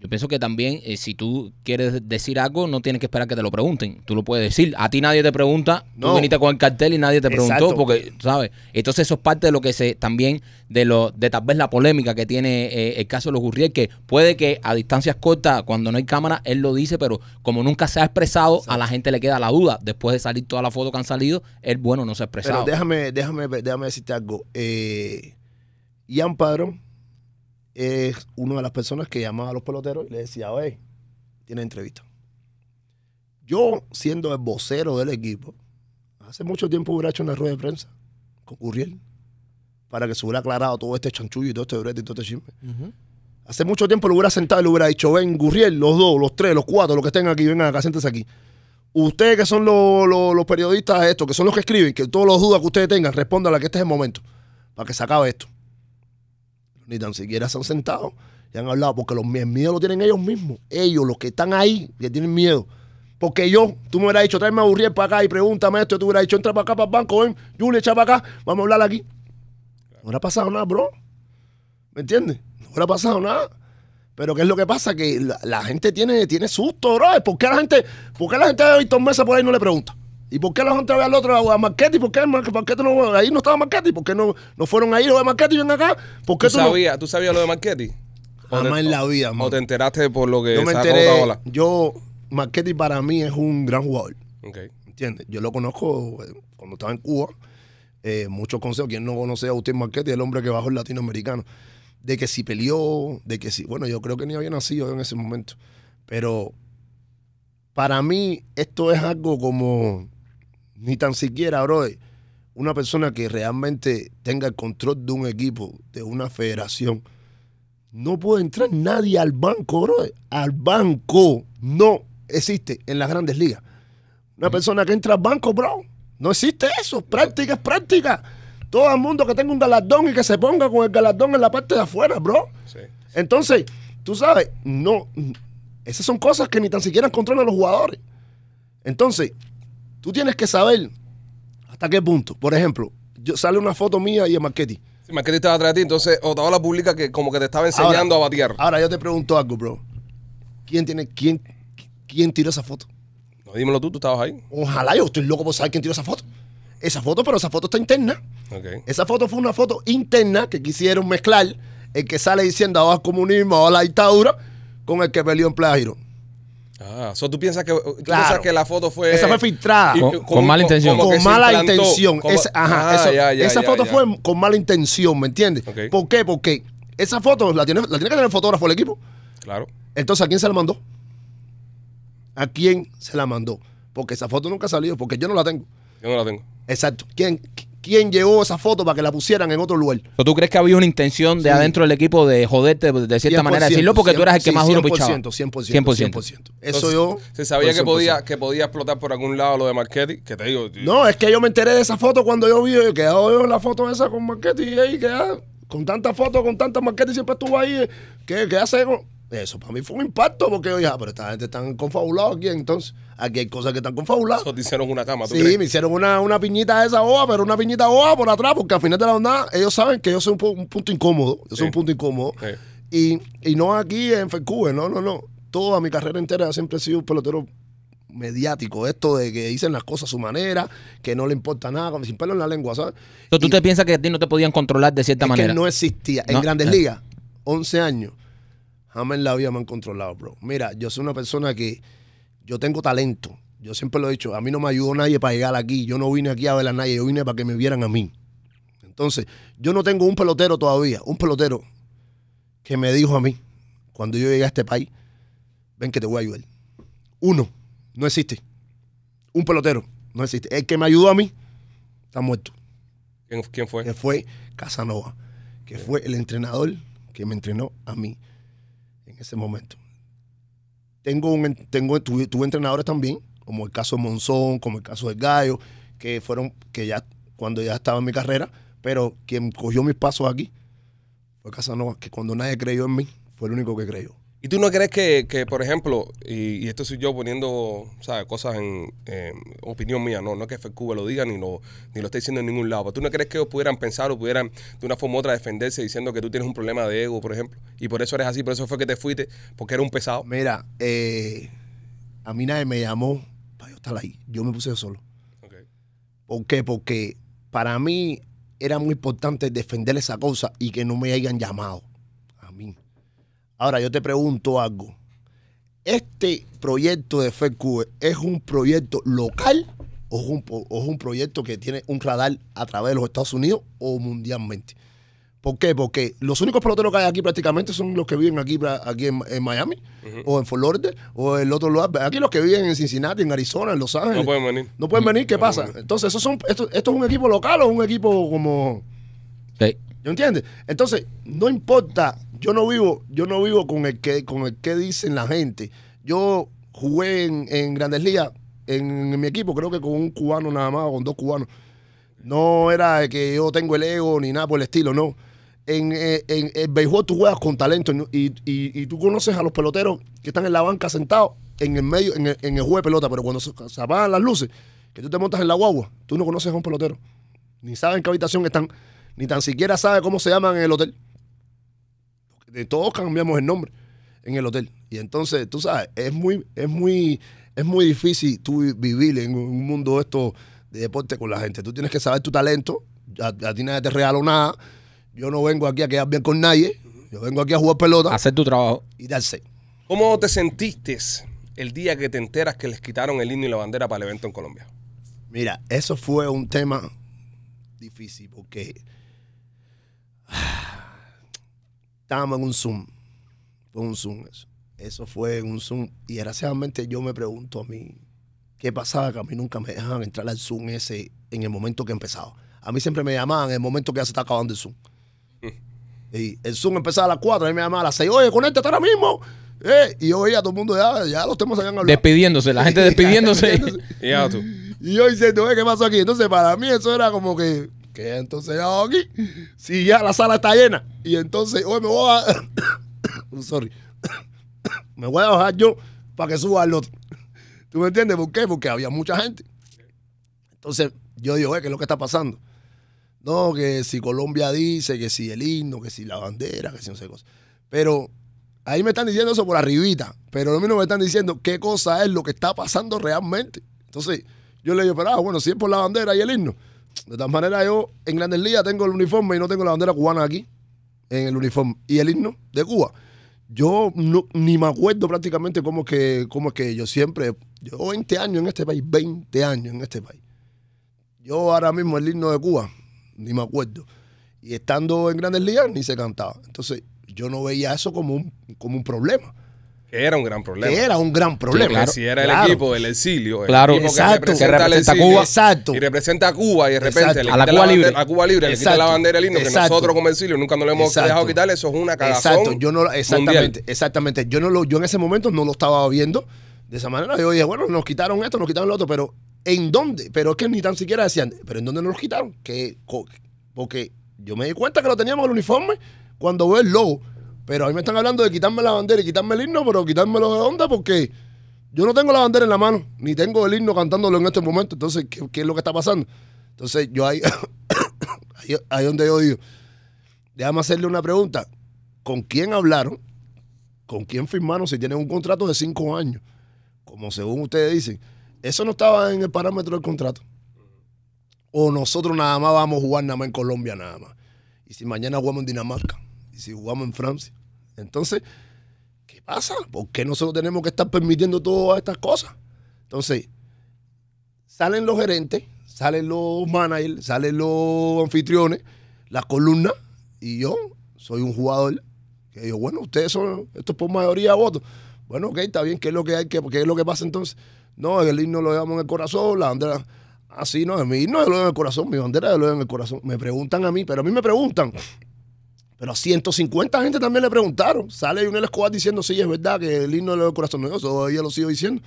Yo pienso que también, eh, si tú quieres decir algo, no tienes que esperar que te lo pregunten. Tú lo puedes decir. A ti nadie te pregunta, tú No. viniste con el cartel y nadie te preguntó, Exacto. porque, ¿sabes? Entonces eso es parte de lo que se, también, de lo, de tal vez la polémica que tiene eh, el caso de los Urriel, que puede que a distancias cortas, cuando no hay cámara, él lo dice, pero como nunca se ha expresado, a la gente le queda la duda. Después de salir todas las fotos que han salido, él, bueno, no se ha Pero expresado. déjame, déjame, déjame decirte algo. Eh, Ian Padrón es una de las personas que llamaba a los peloteros y le decía, oye, tiene entrevista. Yo, siendo el vocero del equipo, hace mucho tiempo hubiera hecho una rueda de prensa con Gurriel para que se hubiera aclarado todo este chanchullo y todo este brete y todo este chisme. Hace mucho tiempo lo hubiera sentado y le hubiera dicho, ven, Gurriel, los dos, los tres, los cuatro, los que estén aquí, vengan acá, siéntense aquí. Ustedes que son los, los- los periodistas estos, que son los que escriben, que todos los dudas que ustedes tengan, respondan a que este es el momento, para que se acabe esto. Ni tan siquiera se han sentado y han hablado, porque los, el miedo lo tienen ellos mismos. Ellos, los que están ahí, que tienen miedo. Porque yo, tú me hubieras dicho, tráeme a Gurriel para acá y pregúntame esto, tú hubieras dicho, entra para acá, para el banco, ven, Julia, echa para acá, vamos a hablar aquí. No hubiera pasado nada, bro. ¿Me entiendes? No hubiera pasado nada. Pero ¿qué es lo que pasa? Que la, gente tiene, tiene susto, bro. ¿Por qué la gente, por qué la gente Mesa por ahí y no le pregunta? ¿Y por qué la gente ve al otro, a Marquetti? ¿Por qué, por qué tú no, ahí no estaba Marquetti? ¿Por qué no, no fueron ahí los de Marquetti y ven acá? ¿Por qué ¿Tú tú, no? sabías, ¿Tú sabías lo de Marchetti? ¿O Jamás en la vida, ¿O mano. te enteraste por lo que Yo me enteré, yo, Marquetti para mí es un gran jugador. Ok. ¿Entiendes? Yo lo conozco eh, cuando estaba en Cuba. Eh, muchos consejos. Quien no conoce a Agustín Marquetti, el hombre que bajó el latinoamericano. De que si peleó, de que si. Bueno, yo creo que ni había nacido en ese momento. Pero para mí, esto es algo como. Ni tan siquiera, bro. Una persona que realmente tenga el control de un equipo, de una federación. No puede entrar nadie al banco, bro. Al banco. No existe en las grandes ligas. Una persona que entra al banco, bro. No existe eso. Práctica es práctica. Todo el mundo que tenga un galardón y que se ponga con el galardón en la parte de afuera, bro. Sí. Entonces, tú sabes, no. Esas son cosas que ni tan siquiera controlan los jugadores. Entonces, tú tienes que saber hasta qué punto. Por ejemplo, yo, sale una foto mía y de Marquetti. Sí, Marchetti estaba atrás de ti, entonces Otaola publica que como que te estaba enseñando a batear. Ahora yo te pregunto algo, bro. ¿Quién tiene, quién, quién tiró esa foto? No, dímelo tú, tú estabas ahí. Ojalá yo estoy loco por saber quién tiró esa foto. Esa foto, pero esa foto está interna. Ok. Esa foto fue una foto interna que quisieron mezclar el que sale diciendo abajo el comunismo, abajo la dictadura, con el que peleó en Playa Girón. Ah, so tú piensas que tú Claro. piensas que la foto fue Esa fue filtrada. y- Con- con mala intención. con mala implantó, intención. Esa, ajá, Ah, eso- ya, ya, esa ya, foto fue con mala intención, ¿me entiendes? Ok. ¿Por qué? Porque esa foto la tiene, la tiene que tener el fotógrafo del equipo. Claro. Entonces, ¿a quién se la mandó? ¿A quién se la mandó? Porque esa foto nunca ha salido, porque yo no la tengo. Yo no la tengo. Exacto. ¿Quién, quién llevó esa foto para que la pusieran en otro lugar? ¿O ¿Tú crees que había una intención de Sí. adentro del equipo de joderte de cierta 100%, manera decirlo porque tú eras el que sí, más duro 100%, pichaba? 100%, 100%. Eso Entonces, yo... Se sabía que podía, 100%. que podía explotar por algún lado lo de Marchetti, que te digo. No, es que yo me enteré de esa foto cuando yo vi que yo la foto esa con Marquetti y ahí, que ah, con tanta foto, con tanta Marquetti siempre estuvo ahí. ¿Qué, qué hace? con- Eso para mí fue un impacto porque yo dije, ah, pero esta gente están confabulados aquí entonces. Aquí hay cosas que están confabuladas. Eso te hicieron una cama, ¿tú Sí, crees? me hicieron una, una piñita de esa hoja, pero una piñita hoja por atrás, porque al final de la jornada ellos saben que yo soy un, pu- un punto incómodo. Yo soy Sí. un punto incómodo. Sí. Y, y no aquí en FECUBE, no, no, no. Toda mi carrera entera siempre he sido un pelotero mediático. Esto de que dicen las cosas a su manera, que no le importa nada, sin pelo en la lengua, ¿sabes? Entonces, ¿Tú Y te piensas que a ti no te podían controlar de cierta es manera? que no existía. En No, Grandes eh. Ligas, 11 años, jamás en la vida me han controlado, bro. Mira, yo soy una persona que yo tengo talento. Yo siempre lo he dicho, a mí no me ayudó nadie para llegar aquí. Yo no vine aquí a ver a nadie, yo vine para que me vieran a mí. Entonces, yo no tengo un pelotero todavía, un pelotero que me dijo a mí, cuando yo llegué a este país, ven que te voy a ayudar. Uno, no existe. Un pelotero, no existe. El que me ayudó a mí, está muerto ¿Quién, quién fue? que fue Casanova, que fue el entrenador que me entrenó a mí ese momento. Tengo un, en- tengo, tuve, tuve entrenadores también, como el caso de Monzón, como el caso de Gallo, que fueron, que ya, cuando ya estaba en mi carrera, pero quien cogió mis pasos aquí fue Casanova, que cuando nadie creyó en mí, fue el único que creyó. ¿Y tú no crees que, que, por ejemplo, y, y esto soy yo poniendo ¿sabes? cosas en en opinión mía, no, no es que FQ lo diga ni lo, ni lo esté diciendo en ningún lado, pero tú no crees que ellos pudieran pensar o pudieran de una forma u otra defenderse diciendo que tú tienes un problema de ego, por ejemplo, y por eso eres así, por eso fue que te fuiste, porque era un pesado? Mira, eh, a mí nadie me llamó para yo estar ahí. Yo me puse solo. Ok. ¿Por qué? Porque para mí era muy importante defender esa cosa y que no me hayan llamado. Ahora yo te pregunto algo. ¿Este proyecto de FedCube es un proyecto local o es un, po- o es un proyecto que tiene un radar a través de los Estados Unidos o mundialmente? ¿Por qué? Porque los únicos peloteros que hay aquí prácticamente son los que viven aquí, aquí en, en Miami o en Fort Lauderdale o en el otro lugar. Aquí los que viven en Cincinnati, en Arizona, en Los Ángeles. No pueden venir. No pueden venir, ¿qué No pasa? venir. Entonces, ¿esos son, esto, ¿esto es un equipo local o un equipo como... Sí. ¿Yo entiendes? Entonces, no importa, yo no vivo, yo no vivo con el que, con el que dicen la gente. Yo jugué en, en Grandes Ligas, en, en mi equipo, creo que con un cubano nada más, con dos cubanos. No era que yo tengo el ego ni nada por el estilo, no. En, eh, en béisbol tú juegas con talento y, y- y tú conoces a los peloteros que están en la banca sentados en el medio, en el, en el juego de pelota, pero cuando se, apagan las luces, que tú te montas en la guagua, tú no conoces a un pelotero. Ni saben en qué habitación están, ni tan siquiera saben cómo se llaman en el hotel. De todos cambiamos el nombre en el hotel. Y entonces, tú sabes, es muy, es muy, es muy difícil tú vi- vivir en un mundo esto de deporte con la gente. Tú tienes que saber tu talento. A, a ti nadie te regaló nada. Yo no vengo aquí a quedar bien con nadie. Yo vengo aquí a jugar pelota Hacer tu trabajo. y darse. ¿Cómo te sentiste el día que te enteras que les quitaron el himno y la bandera para el evento en Colombia? Mira, eso fue un tema difícil porque estábamos en un Zoom. Fue un Zoom eso. Eso fue en un Zoom. Y desgraciadamente yo me pregunto a mí, ¿qué pasaba? Que a mí nunca me dejaban entrar al Zoom ese en el momento que empezaba. A mí siempre me llamaban en el momento que ya se está acabando el Zoom. Y el Zoom empezaba a las 4, a mí me llamaban a las 6, oye, conéctate ahora mismo. Eh, y yo oía a todo el mundo, ya, ya los temas habían hablado. Despidiéndose, la gente despidiéndose. Y ya tú. Y yo diciendo, "Eh, ¿qué pasó aquí? Entonces, para mí eso era como que, ¿qué entonces aquí? Si ya la sala está llena. Y entonces, oye, me voy a... Sorry. me voy a bajar yo para que suba al otro. ¿Tú me entiendes por qué? Porque había mucha gente. Entonces, yo digo, "Eh, ¿qué es lo que está pasando? No, que si Colombia dice, que si el himno, que si la bandera, que si no sé qué cosa. Pero ahí me están diciendo eso por arribita, pero a mí no me están diciendo qué cosa es lo que está pasando realmente. Entonces, yo le digo, pero ah, bueno, si es por la bandera y el himno. De todas maneras, yo en Grandes Ligas tengo el uniforme y no tengo la bandera cubana aquí, en el uniforme. Y el himno de Cuba. Yo no- ni me acuerdo prácticamente cómo es que, cómo que yo siempre, yo 20 años en este país, 20 años en este país. Yo ahora mismo el himno de Cuba, ni me acuerdo. Y estando en Grandes Ligas, ni se cantaba. Entonces, yo no veía eso como un, como un problema. Que era un gran problema. Que era un gran problema. claro. si era el Claro. equipo del exilio, el Claro. equipo Exacto. que representa, Que al representa exilio, Cuba. Exacto. y representa a Cuba y de repente Exacto. le A la quita Cuba bandera- libre. a Cuba libre le quita Exacto. la bandera el himno que Exacto. nosotros como exilio nunca nos lo hemos Exacto. dejado quitar eso es una cagazón Exacto, yo no, exactamente, mundial. exactamente. Yo no lo, yo en ese momento no lo estaba viendo de esa manera. Yo dije, bueno, nos quitaron esto, nos quitaron lo otro, pero ¿en dónde? Pero es que ni tan siquiera decían, pero ¿en dónde nos los quitaron? Que, porque yo me di cuenta que lo teníamos en el uniforme cuando veo el logo. Pero a mí me están hablando de quitarme la bandera y quitarme el himno, pero quitármelo de dónde porque yo no tengo la bandera en la mano, ni tengo el himno cantándolo en este momento. Entonces, ¿qué, qué es lo que está pasando? Entonces, yo ahí, ahí, ahí donde yo digo, déjame hacerle una pregunta. ¿Con quién hablaron? ¿Con quién firmaron si tienen un contrato de cinco años? Como según ustedes dicen. Eso no estaba en el parámetro del contrato. O nosotros nada más vamos a jugar nada más en Colombia nada más. Y si mañana jugamos en Dinamarca. Y si jugamos en Francia. Entonces, ¿qué pasa? ¿Por qué nosotros tenemos que estar permitiendo todas estas cosas? Entonces, salen los gerentes, salen los managers, salen los anfitriones, las columnas, y yo soy un jugador que digo, bueno, ustedes son, esto es por mayoría de votos. Bueno, ok, está bien, ¿qué es lo que hay? ¿Qué, qué es lo que pasa entonces? No, el himno lo llevamos en el corazón, la bandera. Así no, mi himno lo llevo en el corazón, mi bandera lo llevo en el corazón. Me preguntan a mí, pero a mí me preguntan. Pero a 150 gente también le preguntaron. Sale Junel Escobar diciendo, sí, es verdad que el himno llevo en el corazón. No, yo todavía lo sigo diciendo.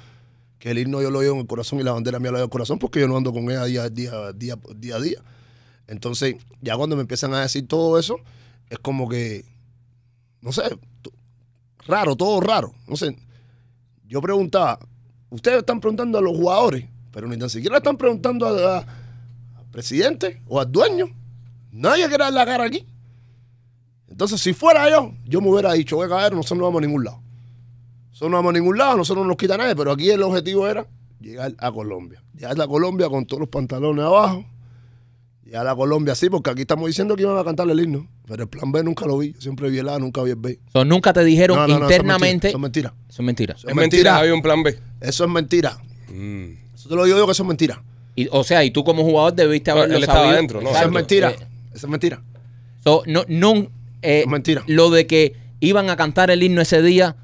Que el himno yo lo llevo en el corazón y la bandera mía lo llevo en el corazón porque yo no ando con ella día, día, día, día a día. Entonces, ya cuando me empiezan a decir todo eso, es como que, no sé, raro, todo raro. No sé, yo preguntaba, ustedes están preguntando a los jugadores, pero ni tan siquiera están preguntando al presidente o al dueño. Nadie quiere dar la cara aquí. Entonces, si fuera yo, yo me hubiera dicho, oye, cabrón, nosotros no vamos a ningún lado. Nosotros no vamos a ningún lado, nosotros no nos quita nadie, pero aquí el objetivo era llegar a Colombia. Llegar a Colombia con todos los pantalones abajo. Llegar a Colombia, sí, porque aquí estamos diciendo que iban a cantar el himno. Pero el plan B nunca lo vi. Yo siempre vi el A, nunca vi el B. So, nunca te dijeron No, no, no, internamente. Eso es mentira. Eso es mentira. Eso Es mentira, había un plan B. Eso es mentira. Mm. Eso te lo digo yo que eso es mentira. Y, o sea, y tú como jugador debiste No, haberlo él estaba sabido. adentro, ¿no? Eso es mentira. Eh, Eso es mentira. so, no, no, eh, Es mentira. Lo de que iban a cantar el himno ese día,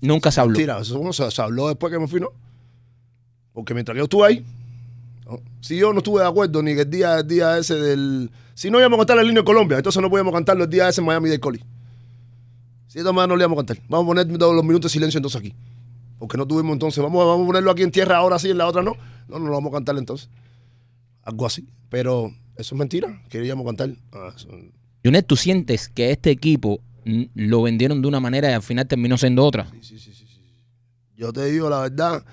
nunca se habló. Mentira. Eso bueno, se, se habló después que me fui, ¿no? Porque mientras yo estuve ahí, ¿no? si yo no estuve de acuerdo ni que el día, el día ese del... Si no íbamos a cantar el himno de Colombia, entonces no podíamos cantarlo el día ese en Miami del Coli. Si de todas maneras no le íbamos a cantar. Vamos a poner todos los minutos de silencio entonces aquí. Porque no tuvimos entonces. Vamos, a- vamos a ponerlo aquí en tierra ahora sí, en la otra no. No, no lo vamos a cantar entonces. Algo así. Pero eso es mentira. Queríamos cantar. Ah, eso- Junet, ¿tú sientes que este equipo mm, lo vendieron de una manera y al final terminó siendo otra? Yo te digo la verdad,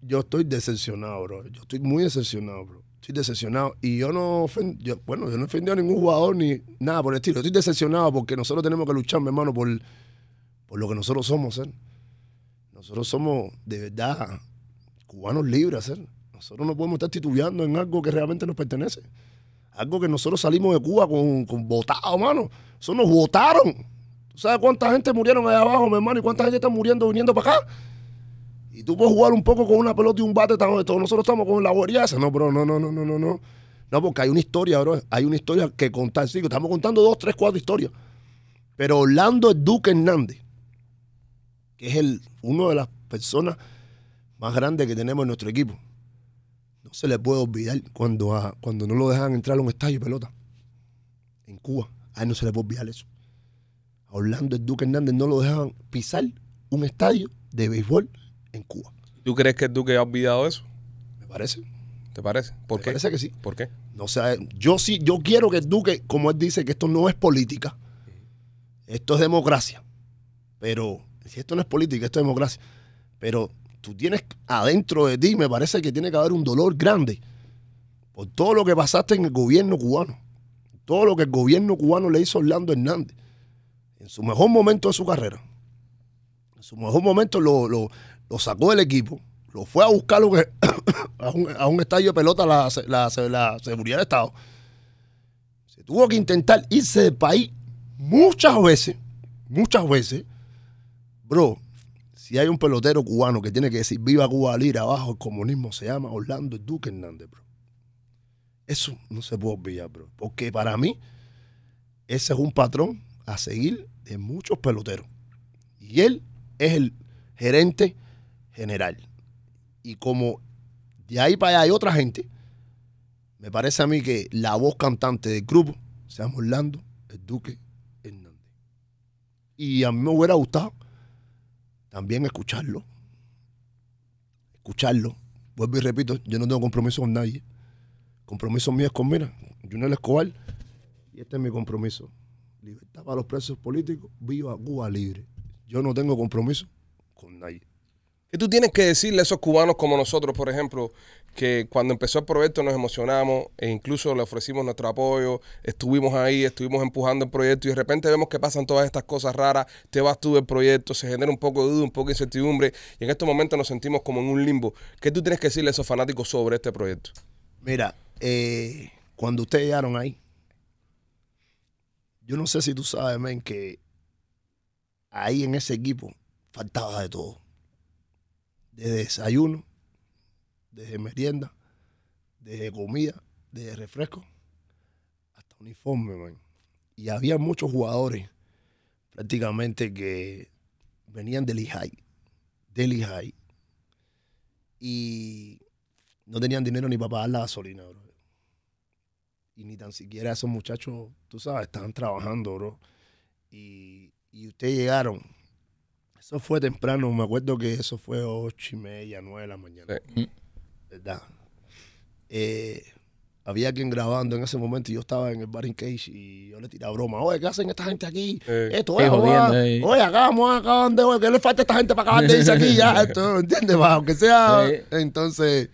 yo estoy decepcionado, bro. Yo estoy muy decepcionado, bro. Estoy decepcionado. Y yo no yo, bueno, yo no ofendí a ningún jugador ni nada por el estilo. Estoy decepcionado porque nosotros tenemos que luchar, mi hermano, por, por lo que nosotros somos, ¿eh? Nosotros somos de verdad cubanos libres, ¿eh? Nosotros no podemos estar titubeando en algo que realmente nos pertenece. Algo que nosotros salimos de Cuba con, con votado, mano. Eso nos votaron. ¿Tú sabes cuánta gente murieron allá abajo, mi hermano? ¿Y cuánta gente está muriendo viniendo para acá? Y tú puedes jugar un poco con una pelota y un bate, estamos- todos nosotros estamos con la guardia. No, bro, no, no, no, no, no, no. Porque hay una historia, bro. Hay una historia que contar. Sí, estamos contando dos, tres, cuatro historias. Pero Orlando Duque Hernández, que es el, uno de las personas más grandes que tenemos en nuestro equipo, no se le puede olvidar cuando, a- cuando no lo dejan entrar a un estadio de pelota en Cuba. A él no se le puede olvidar eso. A Orlando el Duque Hernández no lo dejaban pisar un estadio de béisbol en Cuba. ¿Tú crees que el Duque ha olvidado eso? Me parece. ¿Te parece? ¿Por Me qué? parece que sí. ¿Por qué? No sé, yo sí, yo quiero que el Duque, como él dice, que esto no es política, esto es democracia. Pero, si esto no es política, esto es democracia. Pero tú tienes adentro de ti, me parece que tiene que haber un dolor grande por todo lo que pasaste en el gobierno cubano. Todo lo que el gobierno cubano le hizo a Orlando Hernández. En su mejor momento de su carrera. En su mejor momento lo, lo- sacó del equipo. Lo fue a buscar a, un, a un estadio de pelota la, la- la seguridad del Estado. Se tuvo que intentar irse del país muchas veces. Muchas veces. Bro, si hay un pelotero cubano que tiene que decir viva Cuba libre abajo el comunismo, se llama Orlando Duque Hernández, bro. Eso no se puede olvidar, bro. Porque para mí, ese es un patrón a seguir de muchos peloteros. Y él es el gerente general. Y como de ahí para allá hay otra gente, me parece a mí que la voz cantante del grupo se llama Orlando el Duque Hernández. Y a mí me hubiera gustado también escucharlo. Escucharlo. Vuelvo y repito, yo no tengo compromiso con nadie. Compromiso mío es con, mira, Junel Escobar. Y este es mi compromiso. Libertad para los presos políticos. Viva Cuba libre. Yo no tengo compromiso con nadie. ¿Qué tú tienes que decirle a esos cubanos como nosotros, por ejemplo, que cuando empezó el proyecto nos emocionamos e incluso le ofrecimos nuestro apoyo, estuvimos ahí, estuvimos empujando el proyecto y de repente vemos que pasan todas estas cosas raras, te vas tú del proyecto, se genera un poco de duda, un poco de incertidumbre y en estos momentos nos sentimos como en un limbo. ¿Qué tú tienes que decirle a esos fanáticos sobre este proyecto? Mira, eh, cuando ustedes llegaron ahí, yo no sé si tú sabes, men, que ahí en ese equipo faltaba de todo. Desde desayuno, desde merienda, desde comida, desde refresco, hasta uniforme, man. Y había muchos jugadores prácticamente que venían del High, del High, y no tenían dinero ni para pagar la gasolina, bro. Y ni tan siquiera esos muchachos, tú sabes, estaban trabajando, bro. Y, y ustedes llegaron. Eso fue temprano, me acuerdo que eso fue ocho y media, nueve de la mañana. Sí. ¿Verdad? Eh, había quien grabando en ese momento y yo estaba en el bar in cage y yo le tiraba broma. Oye, ¿qué hacen esta gente aquí? Eh. Esto, Sí, oye, oye, acá vamos a acabar de, oye, ¿qué le falta a esta gente para acabar de irse aquí ya? Esto, ¿entiendes? Va, Aunque sea, entonces,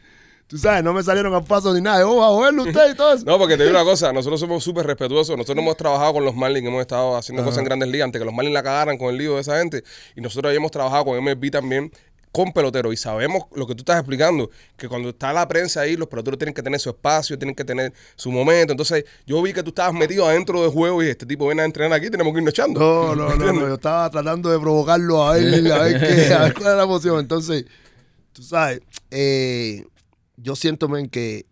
tú sabes, no me salieron a paso ni nada. Oh, a joderlo usted y todo eso. No, porque te digo una cosa, nosotros somos súper respetuosos. Nosotros hemos trabajado con los Marlins, hemos estado haciendo cosas en grandes ligas antes que los Marlins la cagaran con el lío de esa gente. Y nosotros habíamos trabajado con MLB también con peloteros y sabemos lo que tú estás explicando, que cuando está la prensa ahí, los peloteros tienen que tener su espacio, tienen que tener su momento. Entonces, yo vi que tú estabas metido adentro del juego y este tipo viene a entrenar aquí, tenemos que irnos echando. No, no, no, no, yo estaba tratando de provocarlo a ver, a ver, qué, a ver cuál es la emoción. Entonces, tú sabes, eh, yo siento, men, que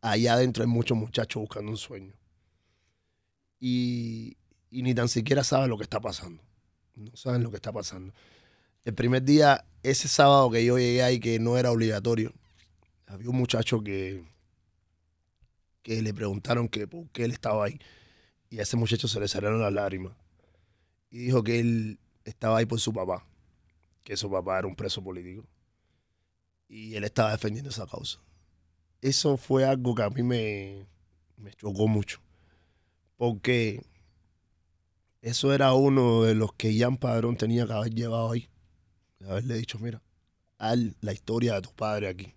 allá adentro hay muchos muchachos buscando un sueño. Y, ni tan siquiera saben lo que está pasando. No saben lo que está pasando. El primer día, ese sábado que yo llegué ahí, que no era obligatorio, había un muchacho que, que le preguntaron que por qué él estaba ahí. Y a ese muchacho se le salieron las lágrimas. Y dijo que él estaba ahí por su papá, que su papá era un preso político. Y él estaba defendiendo esa causa. Eso fue algo que a mí me, me chocó mucho. Porque eso era uno de los que Jan Padrón tenía que haber llevado ahí. Haberle dicho, mira, haz la historia de tu padre aquí.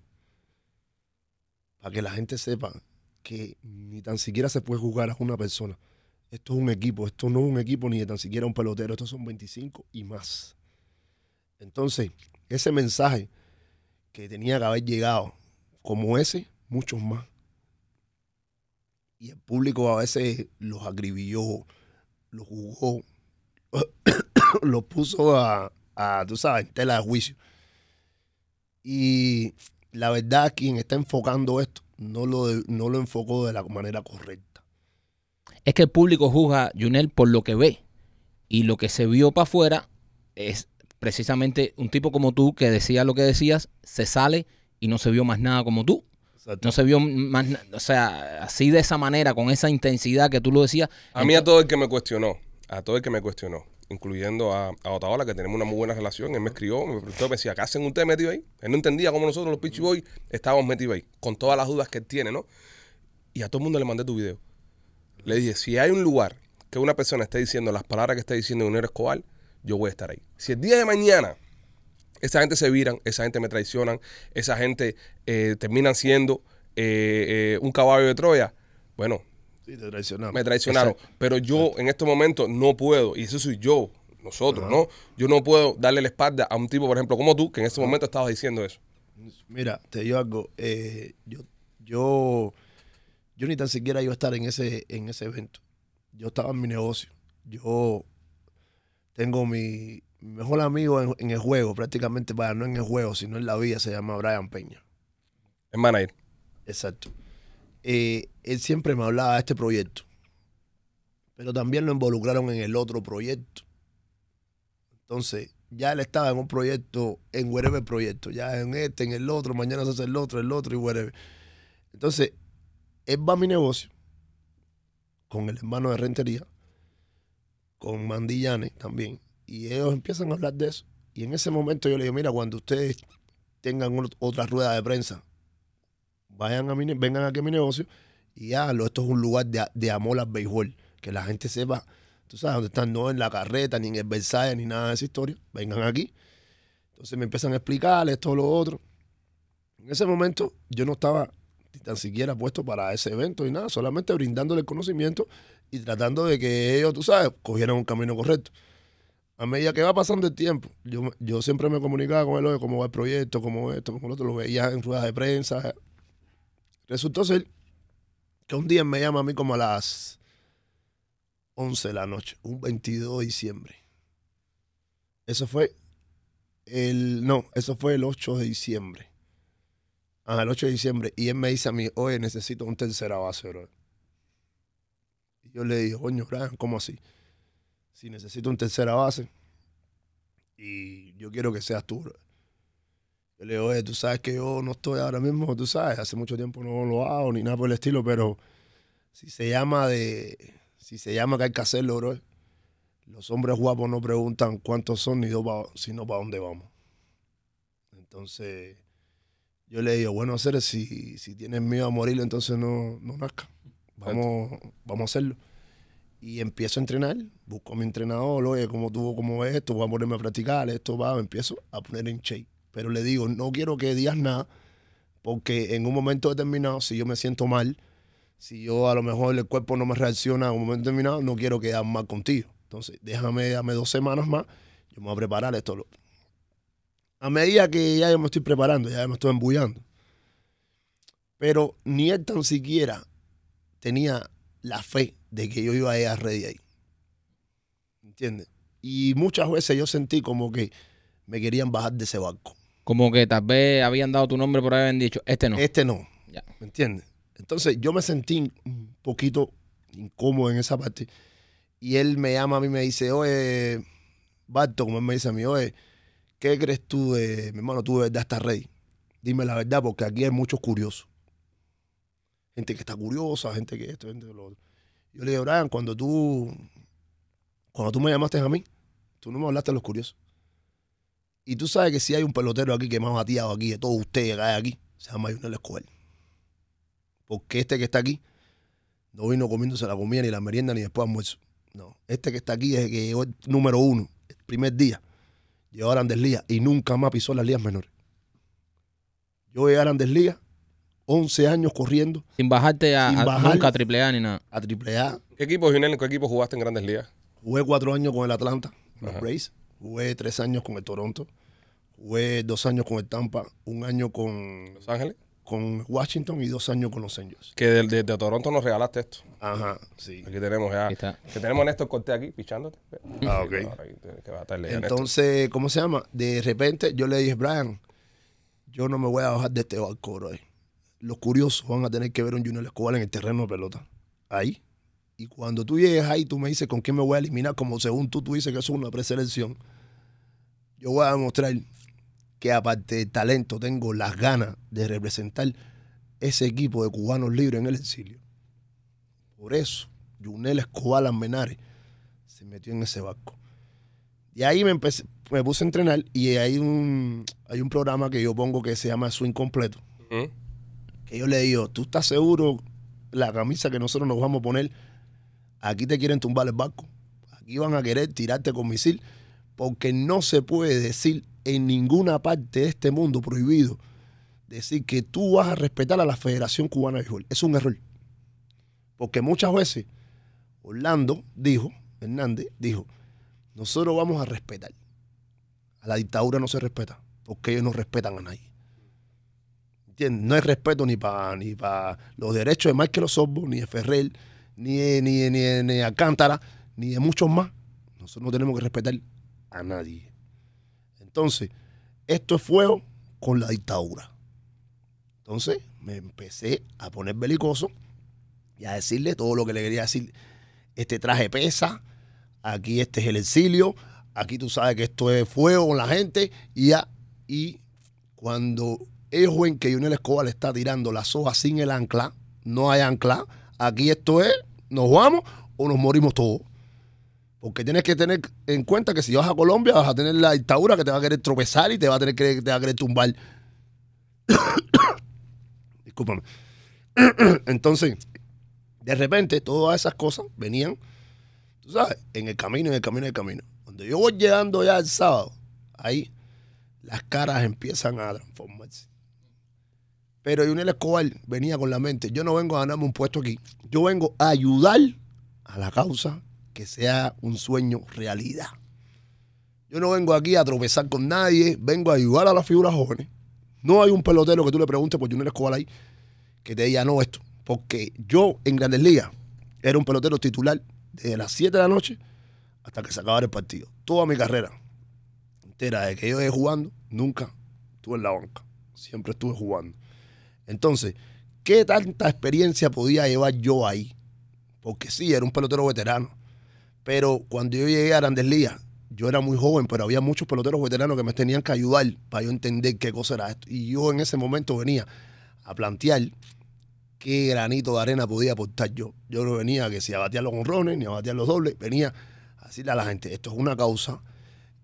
Para que la gente sepa que ni tan siquiera se puede jugar a una persona. Esto es un equipo, esto no es un equipo ni tan siquiera un pelotero, estos son 25 y más. Entonces, ese mensaje que tenía que haber llegado, como ese, muchos más. Y el público a veces los acribilló, los jugó, los puso a, tú sabes, en tela de juicio. Y la verdad, quien está enfocando esto, no lo, no lo enfocó de la manera correcta. Es que el público juzga, Junel, por lo que ve. Y lo que se vio para afuera es precisamente un tipo como tú que decía lo que decías, se sale y no se vio más nada como tú. Exacto. No se vio más, o sea, así de esa manera, con esa intensidad que tú lo decías. A mí a todo el que me cuestionó, a todo el que me cuestionó, incluyendo a, a Otaola, que tenemos una muy buena relación, él me escribió, me preguntó, me decía, ¿qué hacen ustedes metidos ahí? Él no entendía cómo nosotros los Pitchy Boys estábamos metidos ahí, con todas las dudas que él tiene, ¿no? Y a todo el mundo le mandé tu video. Le dije, si hay un lugar que una persona esté diciendo las palabras que está diciendo Junior Escobar, yo voy a estar ahí. Si el día de mañana esa gente se viran, esa gente me traicionan, esa gente eh, terminan siendo eh, eh, un caballo de Troya, bueno, Sí, te traicionamos. me traicionaron. Pero yo en este momento no puedo, y eso soy yo, nosotros, ¿no? Yo no puedo darle la espalda a un tipo, por ejemplo, como tú, que en este momento estabas diciendo eso. Mira, te digo algo. eh, yo, yo, yo ni tan siquiera iba a estar en ese, en ese evento. Yo estaba en mi negocio. Yo tengo mi, mejor amigo en, en el juego, prácticamente, para no en el juego, sino en la vida, se llama Brian Peña. Es manager. Exacto. Eh, él siempre me hablaba de este proyecto, pero también lo involucraron en el otro proyecto. Entonces, ya él estaba en un proyecto, en whatever proyecto, ya en este, en el otro, mañana se hace el otro, el otro y whatever. Entonces, él va a mi negocio con el hermano de rentería, con Mandillane también, y ellos empiezan a hablar de eso. Y en ese momento yo le digo, mira, cuando ustedes tengan ot- otra rueda de prensa, vayan a mi, vengan aquí a mi negocio y háganlo. Esto es un lugar de, de amor al béisbol. Que la gente sepa, tú sabes, dónde están, no en la carreta, ni en el Versailles, ni nada de esa historia. Vengan aquí. Entonces me empiezan a explicar esto, lo otro. En ese momento yo no estaba ni tan siquiera puesto para ese evento y nada, solamente brindándole el conocimiento y tratando de que ellos, tú sabes, cogieran un camino correcto. A medida que va pasando el tiempo, yo, yo siempre me comunicaba con él oye, cómo va el proyecto, cómo esto, cómo lo otro, lo veía en ruedas de prensa. Resultó ser que un día me llama a mí como a las 11 de la noche, un 22 de diciembre. Eso fue El, no, eso fue el 8 de diciembre. Ajá, el 8 de diciembre. Y él me dice a mí, oye, necesito un tercera base, bro. Yo le digo, coño, Brian, ¿cómo así? Si necesito un tercera base y yo quiero que seas tú, bro. Yo le digo, oye, tú sabes que yo no estoy ahora mismo, tú sabes, hace mucho tiempo no lo hago ni nada por el estilo, pero si se llama de, si se llama que hay que hacerlo, bro, los hombres guapos no preguntan cuántos son ni pa- sino para dónde vamos. Entonces, yo le digo, bueno, hacer si, si tienes miedo a morir, entonces no, no nazca. Vamos, vamos a hacerlo. Y empiezo a entrenar, busco a mi entrenador, oye, ¿cómo tú, cómo ves esto? Voy a ponerme a practicar, esto va, empiezo a poner en shape. Pero le digo, no quiero que digas nada, porque en un momento determinado, si yo me siento mal, si yo a lo mejor el cuerpo no me reacciona en un momento determinado, no quiero quedar mal contigo. Entonces, déjame, dame dos semanas más, yo me voy a preparar esto. lo. A medida que ya yo me estoy preparando, ya me estoy embullando. Pero ni él tan siquiera tenía la fe de que yo iba a ir a ready ahí. ¿Entiendes? Y muchas veces yo sentí como que me querían bajar de ese barco. Como que tal vez habían dado tu nombre por haber dicho, este no. Este no. Ya. ¿Me entiendes? Entonces yo me sentí un poquito incómodo en esa parte. Y él me llama a mí y me dice, oye, Barto, como él me dice a mí, oye, ¿qué crees tú de, mi hermano, tú de verdad estás ready? Dime la verdad, porque aquí hay muchos curiosos. Gente que está curiosa, gente que esto, gente que lo otro. Yo le digo, Brian, cuando tú, cuando tú me llamaste a mí, tú no me hablaste de los curiosos. Y tú sabes que si hay un pelotero aquí que más bateado aquí de todos ustedes que hay aquí, se llama Junel Escobar. Porque este que está aquí no vino comiéndose la comida, ni la merienda, ni después almuerzo. No, este que está aquí es el que llegó el número uno, el primer día. Llegó a Grandes Ligas y nunca más pisó las ligas menores. Yo llegué a Grandes Ligas, 11 años corriendo Sin bajarte a, Sin a- bajar. nunca a triple A ni nada. a AAA. ¿Qué equipo, Junel, en qué equipo jugaste en Grandes Ligas? Jugué cuatro años con el Atlanta, los. Braves. Jugué tres años con el Toronto. Jugué dos años con el Tampa, un año con, Los Ángeles. con Washington y dos años con los Angels. Que de, de- de Toronto nos regalaste esto. Ajá, sí. Aquí tenemos ya. Ahí está. Que tenemos a Néstor Cortés aquí pichándote. Ah, ok. Que. Entonces, ¿cómo se llama? De repente yo le dije, Brian, yo no me voy a bajar de este barco, bro. Los curiosos van a tener que ver a un Junior Escobar en el terreno de pelota. Ahí. Y cuando tú llegues ahí, tú me dices con quién me voy a eliminar, como según tú, tú dices que eso es una preselección. Yo voy a demostrar que aparte del talento, tengo las ganas de representar ese equipo de cubanos libres en el exilio. Por eso, Junel Escobar Almenares se metió en ese barco. Y ahí me, empecé, me puse a entrenar y hay un, hay un programa que yo pongo que se llama Swing Completo. Que yo le digo, ¿tú estás seguro la camisa que nosotros nos vamos a poner? Aquí te quieren tumbar el barco. Aquí van a querer tirarte con misil. Porque no se puede decir en ninguna parte de este mundo prohibido decir que tú vas a respetar a la Federación Cubana de Béisbol. Es un error. Porque muchas veces Orlando dijo, Hernández dijo, nosotros vamos a respetar. A la dictadura no se respeta, porque ellos no respetan a nadie. No hay respeto ni para ni pa los derechos de Michael Osorbo, ni de Ferrer, ni de, ni, ni, de- ni Alcántara, ni de muchos más. Nosotros no tenemos que respetar a nadie. Entonces, esto es fuego con la dictadura. Entonces, me empecé a poner belicoso y a decirle todo lo que le quería decir. Este traje pesa, aquí este es el exilio, aquí tú sabes que esto es fuego con la gente y ya. Y cuando ellos ven que Junior Escobar está tirando las hojas sin el ancla, no hay ancla, aquí esto es, nos vamos o nos morimos todos. Porque tienes que tener en cuenta que si vas a Colombia vas a tener la dictadura que te va a querer tropezar y te va a tener que, te va a querer tumbar. Discúlpame. Entonces, de repente, todas esas cosas venían, tú sabes, en el camino, en el camino, en el camino. Cuando yo voy llegando ya el sábado, ahí las caras empiezan a transformarse. Pero Junior Escobar venía con la mente, yo no vengo a ganarme un puesto aquí, yo vengo a ayudar a la causa que sea un sueño realidad. Yo no vengo aquí a tropezar con nadie, vengo a ayudar a las figuras jóvenes. No hay un pelotero que tú le preguntes por Junior Escobar ahí que te diga no esto. Porque yo en Grandes Ligas era un pelotero titular desde las 7 de la noche hasta que se acabara el partido. Toda mi carrera. entera de que yo llegué jugando, nunca estuve en la banca. Siempre estuve jugando. Entonces, ¿qué tanta experiencia podía llevar yo ahí? Porque sí, era un pelotero veterano. Pero cuando yo llegué a Grandes Ligas, yo era muy joven, pero había muchos peloteros veteranos que me tenían que ayudar para yo entender qué cosa era esto. Y yo en ese momento venía a plantear qué granito de arena podía aportar yo. Yo no venía que si a los honrones ni a batear los dobles, venía a decirle a la gente, esto es una causa,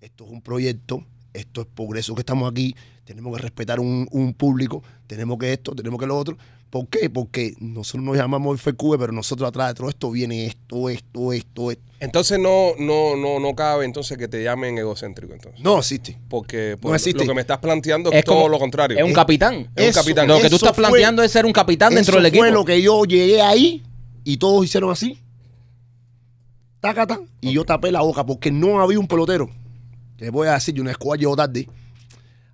esto es un proyecto, esto es por eso que estamos aquí, tenemos que respetar un, un público, tenemos que esto, tenemos que lo otro. ¿Por qué? Porque nosotros nos llamamos el FQE, pero nosotros atrás de todo esto viene esto, esto, esto, esto. Entonces no, no, no, no cabe entonces que te llamen egocéntrico entonces. No existe. Porque No existe. lo que me estás planteando es, Es como- todo lo contrario. Es un capitán. Es un Eso- capitán. Lo que tú estás fue- planteando es ser un capitán dentro Eso del equipo. fue lo que yo llegué ahí y todos hicieron así. Tácata. Y yo tapé la boca porque no había un pelotero. Te voy a decir, yo una escuela llegó tarde.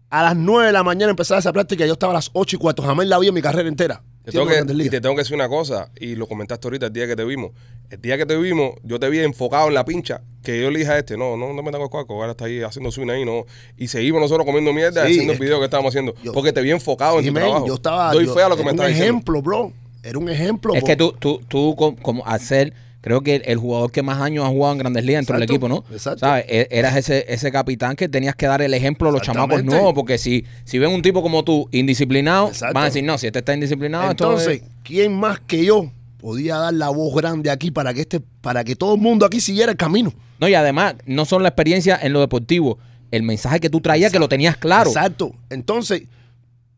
A las 9 de la mañana empezaba esa práctica. Yo estaba a las 8 y cuarto. Jamás la vi en mi carrera entera. Te tengo que- y te tengo que decir una cosa, y lo comentaste ahorita el día que te vimos. El día que te vimos, yo te vi enfocado en la pincha, que yo le dije a este, no, no, no me tengo cuaco, ahora está ahí haciendo swing ahí, no. Y seguimos nosotros comiendo mierda Sí, haciendo el video que estábamos haciendo. yo- porque te vi enfocado en Sí, tu trabajo. yo estaba. Doy yo- fe a lo que era me estás un diciendo. ejemplo, bro. Era un ejemplo. Es bro. que tú, tú, tú com- como hacer, creo que el, jugador que más años ha jugado en Grandes Ligas dentro del Exacto, equipo, ¿no? exacto. ¿Sabes? E- Eras ese, ese capitán que tenías que dar el ejemplo a los chamacos nuevos, porque si, si ven un tipo como tú indisciplinado, Exacto. van a decir, no, si este está indisciplinado, Entonces, ¿quién más que yo podía dar la voz grande aquí para que este, para que todo el mundo aquí siguiera el camino? No, y además, no solo la experiencia en lo deportivo, el mensaje que tú traías que lo tenías claro. Exacto. Entonces,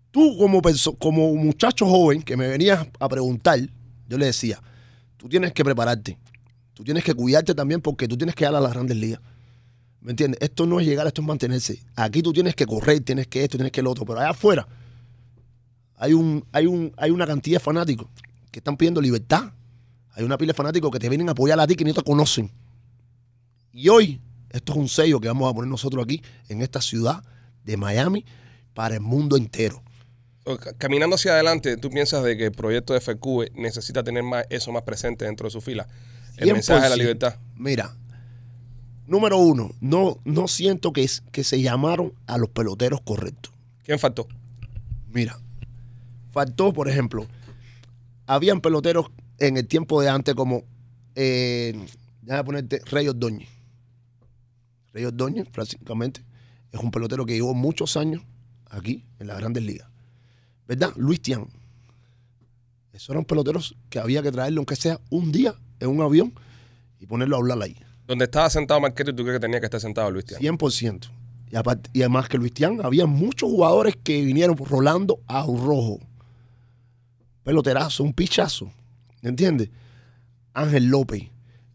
tú como, como muchacho joven que me venías a preguntar, yo le decía, tú tienes que prepararte. Tú tienes que cuidarte también porque tú tienes que ir a las grandes ligas. ¿Me entiendes? Esto no es llegar, esto es mantenerse. Aquí tú tienes que correr, tienes que esto, tienes que lo otro. Pero allá afuera hay, un, hay, un, hay una cantidad de fanáticos que están pidiendo libertad. Hay una pila de fanáticos que te vienen a apoyar a ti que ni te conocen. Y hoy, esto es un sello que vamos a poner nosotros aquí en esta ciudad de Miami para el mundo entero. Caminando hacia adelante, ¿tú piensas de que el proyecto de FQ necesita tener más, eso más presente dentro de su fila? El mensaje de la 100%. libertad. Mira, número uno, no, no siento que, es- que se llamaron a los peloteros correctos. ¿Quién faltó? Mira, faltó, por ejemplo, habían peloteros en el tiempo de antes como, eh, déjame ponerte, Rey Ordóñez. Rey Ordóñez, prácticamente, es un pelotero que llevó muchos años aquí, en las grandes ligas. ¿Verdad? Luis Tian. Esos eran peloteros que había que traerlo, aunque sea un día, en un avión y ponerlo a hablar ahí. Donde estaba sentado Marquete, ¿tú crees que tenía que estar sentado Luis Tian? 100%. Y, aparte, y además que Luis Tian, había muchos jugadores que vinieron rolando a rojo. Peloterazo, un pichazo. ¿Entiendes? Ángel López.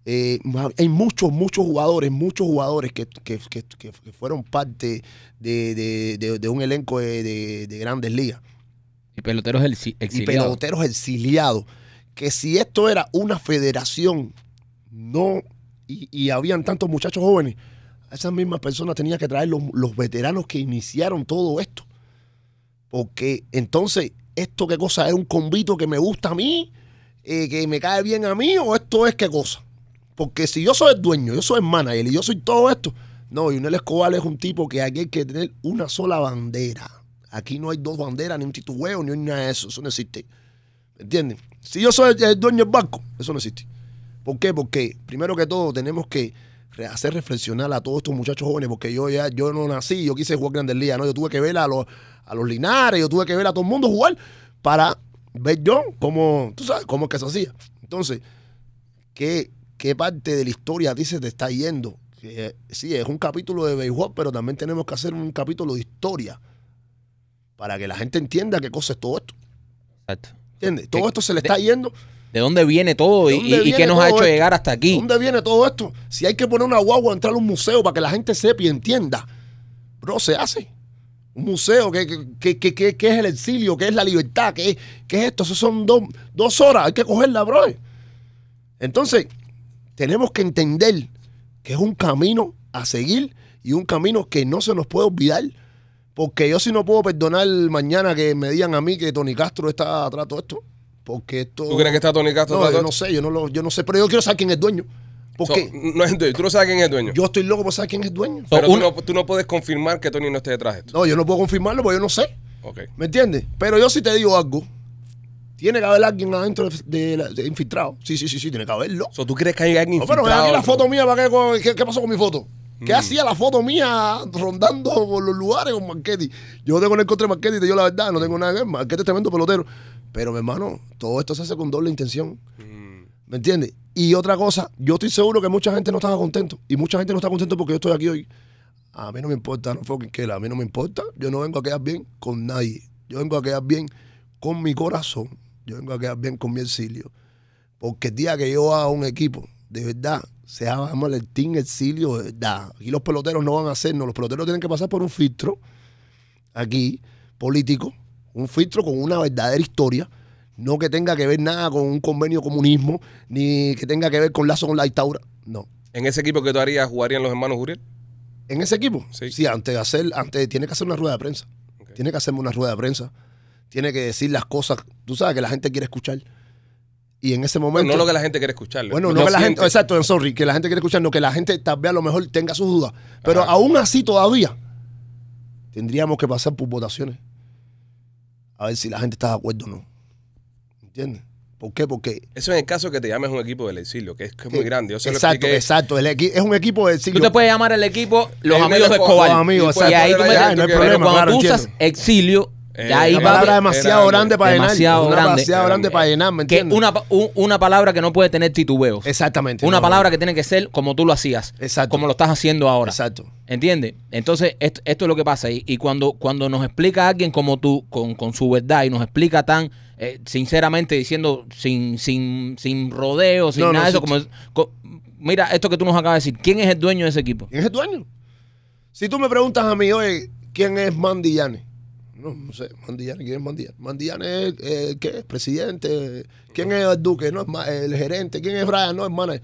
Eh, hay muchos, muchos jugadores, muchos jugadores que, que- que- fueron parte de, de- de- de un elenco de grandes ligas Y peloteros exi- y exiliados. peloteros exiliados. Que si esto era una federación, no, y, y habían tantos muchachos jóvenes, a esas mismas personas tenía que traer los, los veteranos que iniciaron todo esto. Porque entonces, ¿esto qué cosa? ¿Es un convito que me gusta a mí? Eh, ¿Que me cae bien a mí? ¿O esto es qué cosa? Porque si yo soy el dueño, yo soy el manager y yo soy todo esto. No, Yunel Escobar es un tipo que aquí hay que tener una sola bandera. Aquí no hay dos banderas, ni un titubeo, ni nada de eso. Eso no existe. ¿Me entienden? Si yo soy el, dueño del banco, eso no existe. ¿Por qué? Porque primero que todo tenemos que hacer reflexionar a todos estos muchachos jóvenes, porque yo ya yo no nací, yo quise jugar Grandes Ligas, ¿no? Yo tuve que ver a los, a los Linares, yo tuve que ver a todo el mundo jugar para ver yo cómo, tú sabes, cómo es que se hacía. Entonces, ¿qué, qué parte de la historia a ti se te está yendo? Sí, es un capítulo de béisbol, pero también tenemos que hacer un capítulo de historia para que la gente entienda qué cosa es todo esto. Exacto. ¿Entiendes? Todo ¿De- esto se le está yendo. ¿De dónde viene todo ¿De y, dónde y- y viene qué nos ha hecho esto? llegar hasta aquí? ¿Dónde viene todo esto? Si hay que poner una guagua a entrar a un museo para que la gente sepa y entienda, bro, se hace. Un museo, ¿qué, qué, qué- qué- qué es el exilio? ¿Qué es la libertad? ¿Qué, qué es esto? Eso son dos, dos horas, hay que cogerla, bro. Entonces, tenemos que entender que es un camino a seguir y un camino que no se nos puede olvidar. Porque yo sí no puedo perdonar mañana que me digan a mí que Tony Castro está atrás de todo esto. Porque esto... ¿Tú crees que está Tony Castro No, atrás yo todo no sé, yo no, lo, yo no sé, pero yo quiero saber quién es el dueño. ¿Por So, qué? No es el dueño. Tú no sabes quién es el dueño. Yo estoy loco por saber quién es el dueño. pero So, tú, no, tú no puedes confirmar que Tony no esté detrás de esto. No, yo no puedo confirmarlo porque yo no sé. Ok. ¿Me entiendes? Pero yo sí te digo algo. Tiene que haber alguien adentro de, de la- de infiltrado. Sí, sí, sí, sí, tiene que haberlo. So, ¿Tú crees que hay alguien No, pero infiltrado? aquí la foto mía, ¿para qué, qué pasó con mi foto? ¿Qué Mm. hacía la foto mía rondando por los lugares con Marquetti? Yo no tengo en el contra de Marquetti, te digo la verdad, no tengo nada que ver. Marquetti es tremendo pelotero. Pero, mi hermano, todo esto se hace con doble intención. Mm. ¿Me entiendes? Y otra cosa, yo estoy seguro que mucha gente no estaba contento. Y mucha gente no está contento porque yo estoy aquí hoy. A mí no me importa, no fucking que a mí no me importa. Yo no vengo a quedar bien con nadie. Yo vengo a quedar bien con mi corazón. Yo vengo a quedar bien con mi exilio. Porque el día que yo haga un equipo, de verdad, se llama el Team Exilio, de verdad. Aquí los peloteros no van a hacernos. Los peloteros tienen que pasar por un filtro, aquí, político, un filtro con una verdadera historia. No que tenga que ver nada con un convenio comunismo, ni que tenga que ver con lazo con la dictadura. No. ¿En ese equipo que tú harías jugarían los hermanos Juriel? En ese equipo, Sí. sí, antes de hacer, antes tiene que hacer una rueda de prensa. Tiene que hacerme una rueda de prensa. Tiene que decir las cosas, tú sabes, que la gente quiere escuchar. Y en ese momento. no lo que la gente quiere escuchar. Bueno, lo no que la gente, exacto, I'm sorry, que la gente quiere escuchar, no que la gente tal vez a lo mejor tenga sus dudas. Pero Ajá. aún así todavía tendríamos que pasar por votaciones. A ver si la gente está de acuerdo o no. ¿Entiendes? ¿Por qué? Porque Eso en el caso que te llames un equipo del exilio, que es, que es muy grande. Yo se lo exacto, exacto. El equi- es un equipo de Tú exilio. te puedes llamar el equipo Los El Amigos de Escobar. Los amigos, Y ahí tú me- no hay que- Pero problema, cuando claro, tú usas entiendo. exilio, Eh, ya ahí va palabra demasiado grande, grande para llenar. demasiado una grande. demasiado grande para llenar, ¿me que entiendes? una, pa- un- una palabra que no puede tener titubeos. Exactamente. Una no, palabra que tiene que ser como tú lo hacías. Exacto. Como lo estás haciendo ahora. Exacto. ¿Entiendes? Entonces, esto, esto es lo que pasa. Y, y cuando, cuando nos explica alguien como tú, con, con su verdad, y nos explica tan eh, sinceramente, diciendo sin, sin, sin rodeos, sin No, no, nada de eso, sí, como, co- mira esto que tú nos acabas de decir. ¿Quién es el dueño de ese equipo? ¿Quién es el dueño? Si tú me preguntas a mí, oye, ¿quién es Mandillane? No, no sé, Mandillane, ¿quién es Mandillane? Mandillane es, eh, ¿qué es? Presidente. ¿Quién es el duque? No, es el gerente. ¿Quién es Brian? No, es manager.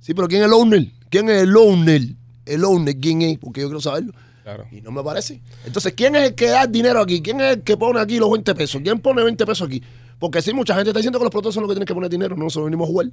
Sí, pero ¿quién es el owner? ¿Quién es el owner? El owner, ¿quién es? Porque yo quiero saberlo. Claro. Y no me parece. Entonces, ¿quién es el que da el dinero aquí? ¿Quién es el que pone aquí los 20 pesos? ¿Quién pone 20 pesos aquí? Porque sí, mucha gente está diciendo que los productores son los que tienen que poner dinero, no nosotros venimos a jugar.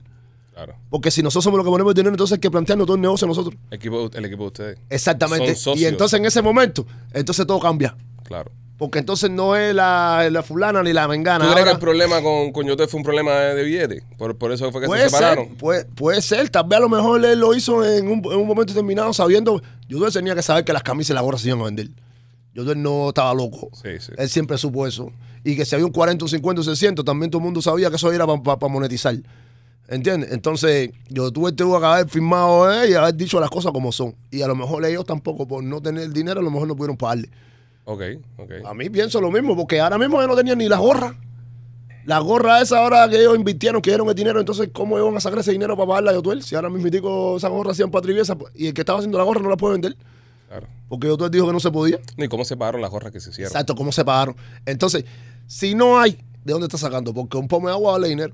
Claro. Porque si nosotros somos los que ponemos el dinero, entonces hay que plantearnos todo el negocio nosotros. Equipo, el equipo de ustedes. Exactamente. Son socios. Y entonces en ese momento, entonces todo cambia. Claro. Porque entonces no es la, la fulana ni la mengana. ¿Tú crees que Ahora, el problema con, Yote fue un problema de, de billete? Por, por eso fue que se separaron. ser, puede, puede ser. Tal vez a lo mejor él lo hizo en un, en un momento determinado sabiendo. Yo tenía que saber que las camisas y las gorras se iban a vender. Yo no estaba loco. Sí, sí. Él siempre supo eso. Y que si había un 40, un 50, un 60, también todo el mundo sabía que eso era para monetizar. ¿Entiendes? Entonces, yo tuve, tuve que haber firmado eh, y haber dicho las cosas como son. Y a lo mejor ellos tampoco, por no tener dinero, a lo mejor no pudieron pagarle. Ok, ok. A mí pienso lo mismo, porque ahora mismo ellos no tenían ni las gorras. Las gorras esa ahora que ellos invirtieron, que dieron el dinero, entonces, ¿cómo iban a sacar ese dinero para pagarla a Yotuel? Si ahora mismo esas gorras hacían para y el que estaba haciendo la gorra no la puede vender, Claro. porque Yotuel dijo que no se podía. ¿Y cómo se pagaron las gorras que se hicieron? Exacto, ¿cómo se pagaron? Entonces, si no hay, ¿de dónde está sacando? Porque un pomo de agua vale dinero.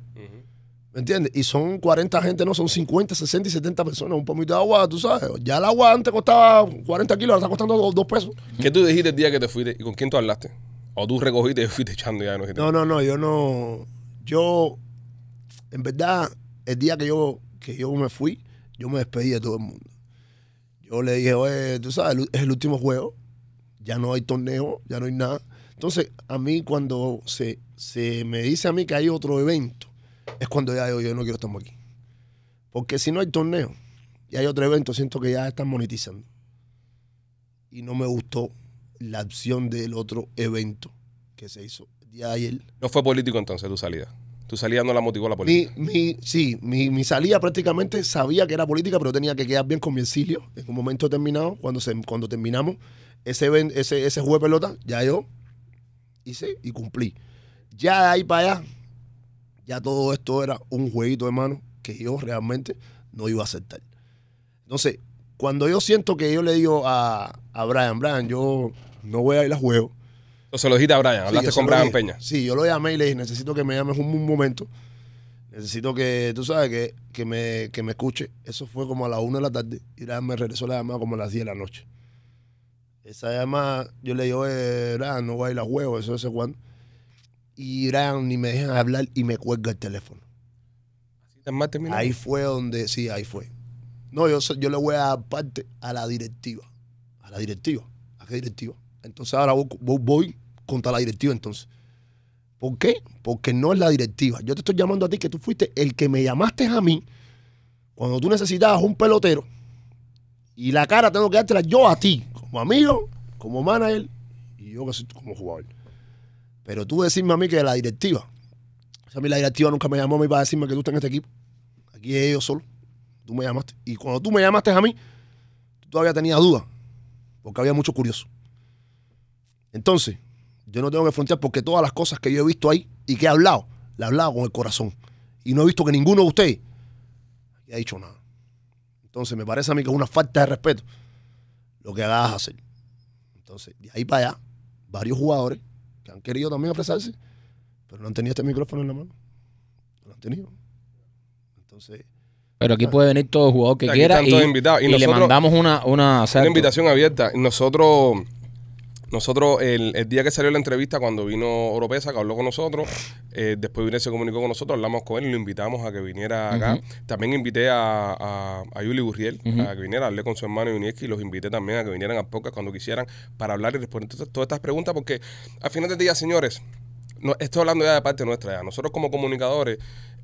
¿Me entiendes? Y son 40 gente, no, son 50, 60 y 70 personas. Un pomito de agua, tú sabes. Ya el agua antes costaba 40 kilos, ahora está costando 2 pesos. ¿Qué tú dijiste el día que te fuiste y con quién tú hablaste? ¿O tú recogiste y fuiste echando ya? No, No, no, no, yo no. Yo, en verdad, el día que yo, que yo me fui, yo me despedí de todo el mundo. Yo le dije, oye, tú sabes, es el último juego, ya no hay torneo, ya no hay nada. Entonces, a mí cuando se, se me dice a mí que hay otro evento, es cuando ya yo, yo no quiero estar más aquí. Porque si no hay torneo y hay otro evento, siento que ya están monetizando. Y no me gustó la opción del otro evento que se hizo el día de ayer. No fue político entonces tu salida. Tu salida no la motivó la Mi, política. mi, sí, mi, mi salida prácticamente sabía que era política, pero tenía que quedar bien con mi exilio en un momento determinado. Cuando, se, cuando terminamos ese, ese, ese juego de pelota, ya yo hice y cumplí. Ya de ahí para allá, ya todo esto era un jueguito de mano que yo realmente no iba a aceptar. Entonces, cuando yo siento que yo le digo a, a Brian, Brian, yo no voy a ir a juego. Entonces lo dijiste a Brian, hablaste con Brian. Peña. Sí, yo lo llamé y le dije, necesito que me llames un, un momento. Necesito que, tú sabes, que, que, me, que me escuche. Eso fue como a las 1 de la tarde. Y Brian me regresó la llamada como a las 10 de la noche. Esa llamada, yo le digo, eh, Brian, no voy a ir a juego, eso, eso, cuándo. Y Brian ni me dejan hablar y me cuelga el teléfono. Ahí fue donde, sí, ahí fue. No, yo, yo le voy a dar parte a la directiva. A la directiva. ¿A qué directiva? Entonces ahora voy, voy- voy contra la directiva entonces. ¿Por qué? Porque no es la directiva. Yo te estoy llamando a ti que tú fuiste el que me llamaste a mí cuando tú necesitabas un pelotero y la cara tengo que dártela yo a ti, como amigo, como manager y yo que soy como jugador. Pero tú decirme a mí que la directiva, o sea, a mí la directiva nunca me llamó a mí para decirme que tú estás en este equipo. Aquí es ellos solo. Tú me llamaste. Y cuando tú me llamaste a mí, tú todavía tenías dudas, porque había mucho curioso. Entonces, yo no tengo que frontear porque todas las cosas que yo he visto ahí y que he hablado, las he hablado con el corazón. Y no he visto que ninguno de ustedes haya dicho nada. Entonces, me parece a mí que es una falta de respeto lo que hagas hacer. Entonces, de ahí para allá, varios jugadores que han querido también expresarse, pero no han tenido este micrófono en la mano. No lo han tenido. Entonces, Pero aquí puede venir todo jugador que Aquí quiera están y, todos invitados. Y y le mandamos una, una, Una invitación abierta. Nosotros, nosotros el, el día que salió la entrevista, cuando vino Oropesa, que habló con nosotros, eh, después vino y se comunicó con nosotros, hablamos con él y lo invitamos a que viniera acá. También invité a, a, a Yuli Gurriel Ujú. a que viniera, hablé con su hermano Yunieski y los invité también a que vinieran al podcast cuando quisieran para hablar y responder todas- todas estas preguntas, porque al final del día, señores, no, estoy hablando ya de parte nuestra. Ya. Nosotros como comunicadores,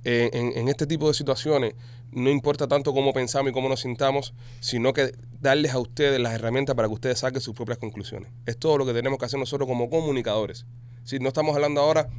en, en este tipo de situaciones, no importa tanto cómo pensamos y cómo nos sintamos, sino que darles a ustedes las herramientas para que ustedes saquen sus propias conclusiones. Es todo lo que tenemos que hacer nosotros como comunicadores. Si no estamos hablando ahora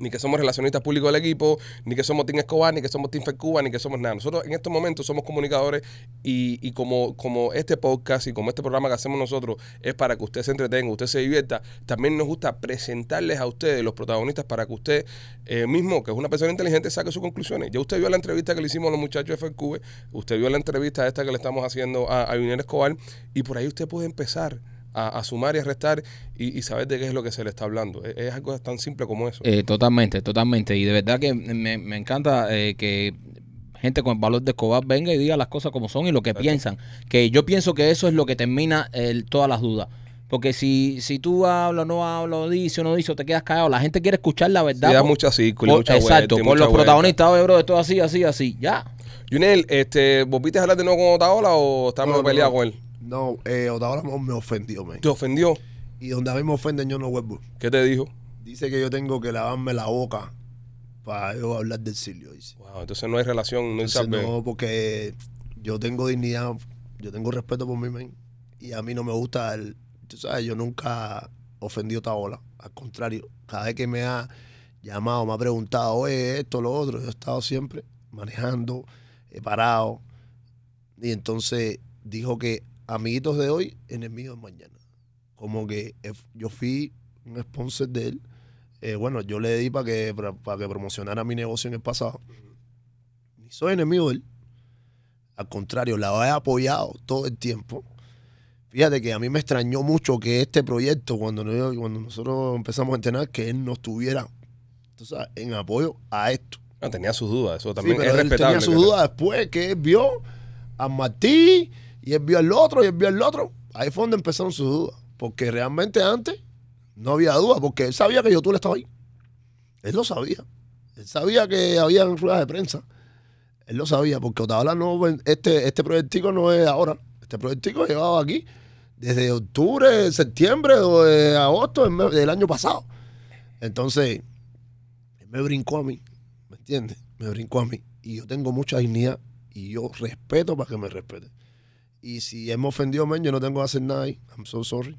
ni que somos relacionistas públicos del equipo, ni que somos Team Escobar, ni que somos Team Cuba, ni que somos nada. Nosotros en estos momentos somos comunicadores y, y como, como este podcast y como este programa que hacemos nosotros es para que usted se entretenga, usted se divierta, también nos gusta presentarles a ustedes los protagonistas para que usted eh, mismo, que es una persona inteligente, saque sus conclusiones. Ya usted vio la entrevista que le hicimos a los muchachos de FQV, usted vio la entrevista esta que le estamos haciendo a, a Junior Escobar y por ahí usted puede empezar a, a sumar y a restar y, y saber de qué es lo que se le está hablando. Es, es algo tan simple como eso. Eh, totalmente, totalmente. Y de verdad que me, me encanta eh, que gente con el valor de Escobar venga y diga las cosas como son y lo que piensan. Que yo pienso que eso es lo que termina el- todas las dudas. Porque si, si tú hablas, no hablas, dices o no dices, o te quedas callado, la gente quiere escuchar la verdad. Sí, da por- mucha círculo por- mucha exacto, vuelta por mucha los vuelta. protagonistas, oye, bro, esto es así, así, así. Ya. Junel, este, ¿volviste a hablar de nuevo con Otaola o estás No, no. con él? No, eh, Otaola me ofendió, man. ¿Te ofendió? Y donde a mí me ofenden, yo no vuelvo. ¿Qué te dijo? Dice que yo tengo que lavarme la boca para yo hablar del Silvio, dice. Wow, entonces no hay relación, no hay Entonces, sabe. no, porque yo tengo dignidad, yo tengo respeto por mí, man. Y a mí no me gusta el. Tú sabes, yo nunca ofendí a Otaola. Al contrario, cada vez que me ha llamado, me ha preguntado, oye, esto, lo otro, yo he estado siempre manejando, he parado. Y entonces dijo que amiguitos de hoy, enemigos de mañana. Como que eh, yo fui un sponsor de él. Eh, bueno, yo le di para que, para, para que promocionara mi negocio en el pasado. Ni soy enemigo de él. Al contrario, la he apoyado todo el tiempo. Fíjate que a mí me extrañó mucho que este proyecto, cuando, no- cuando nosotros empezamos a entrenar, que él no estuviera sabes, en apoyo a esto. Ah, tenía sus dudas, eso Sí, también pero es él respetable. tenía su que- duda después que él vio a Martí y él vio al otro y él vio al otro. Ahí fue donde empezaron sus dudas. Porque realmente antes no había duda, porque él sabía que yo tú le estaba ahí. Él lo sabía. Él sabía que había ruedas de prensa. Él lo sabía, porque Otaola no, este, este proyectico no es ahora. Este proyectico llevaba aquí desde octubre, septiembre o agosto del año pasado. Entonces, él me brincó a mí, ¿me entiendes? Me brincó a mí. Y yo tengo mucha dignidad y yo respeto para que me respete. Y si él me ofendió, men, yo no tengo que hacer nada ahí. I'm so sorry.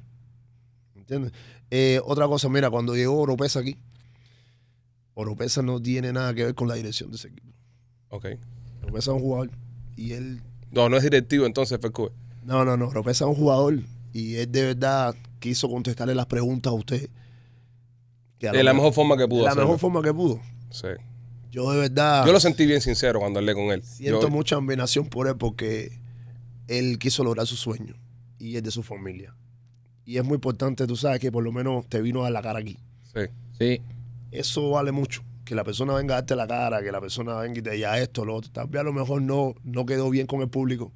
¿Me entiendes? Eh, otra cosa, mira, cuando llegó Oropesa aquí, Oropesa no tiene nada que ver con la dirección de ese equipo. Ok. Oropesa es un jugador y él No, no es directivo entonces, FQ. No, no, no. Oropesa es un jugador y él de verdad quiso contestarle las preguntas a usted. De la me- mejor forma que de pudo la hacerlo. mejor forma que pudo. Sí. Yo de verdad Yo lo sentí bien sincero cuando hablé con él. siento Yo- mucha admiración por él porque él quiso lograr su sueño y es de su familia. Y es muy importante, tú sabes, que por lo menos te vino a dar la cara aquí. sí. Sí. Eso vale mucho. Que la persona venga a darte la cara, que la persona venga y te diga esto, lo otro. Tal vez a lo mejor no, no quedó bien con el público,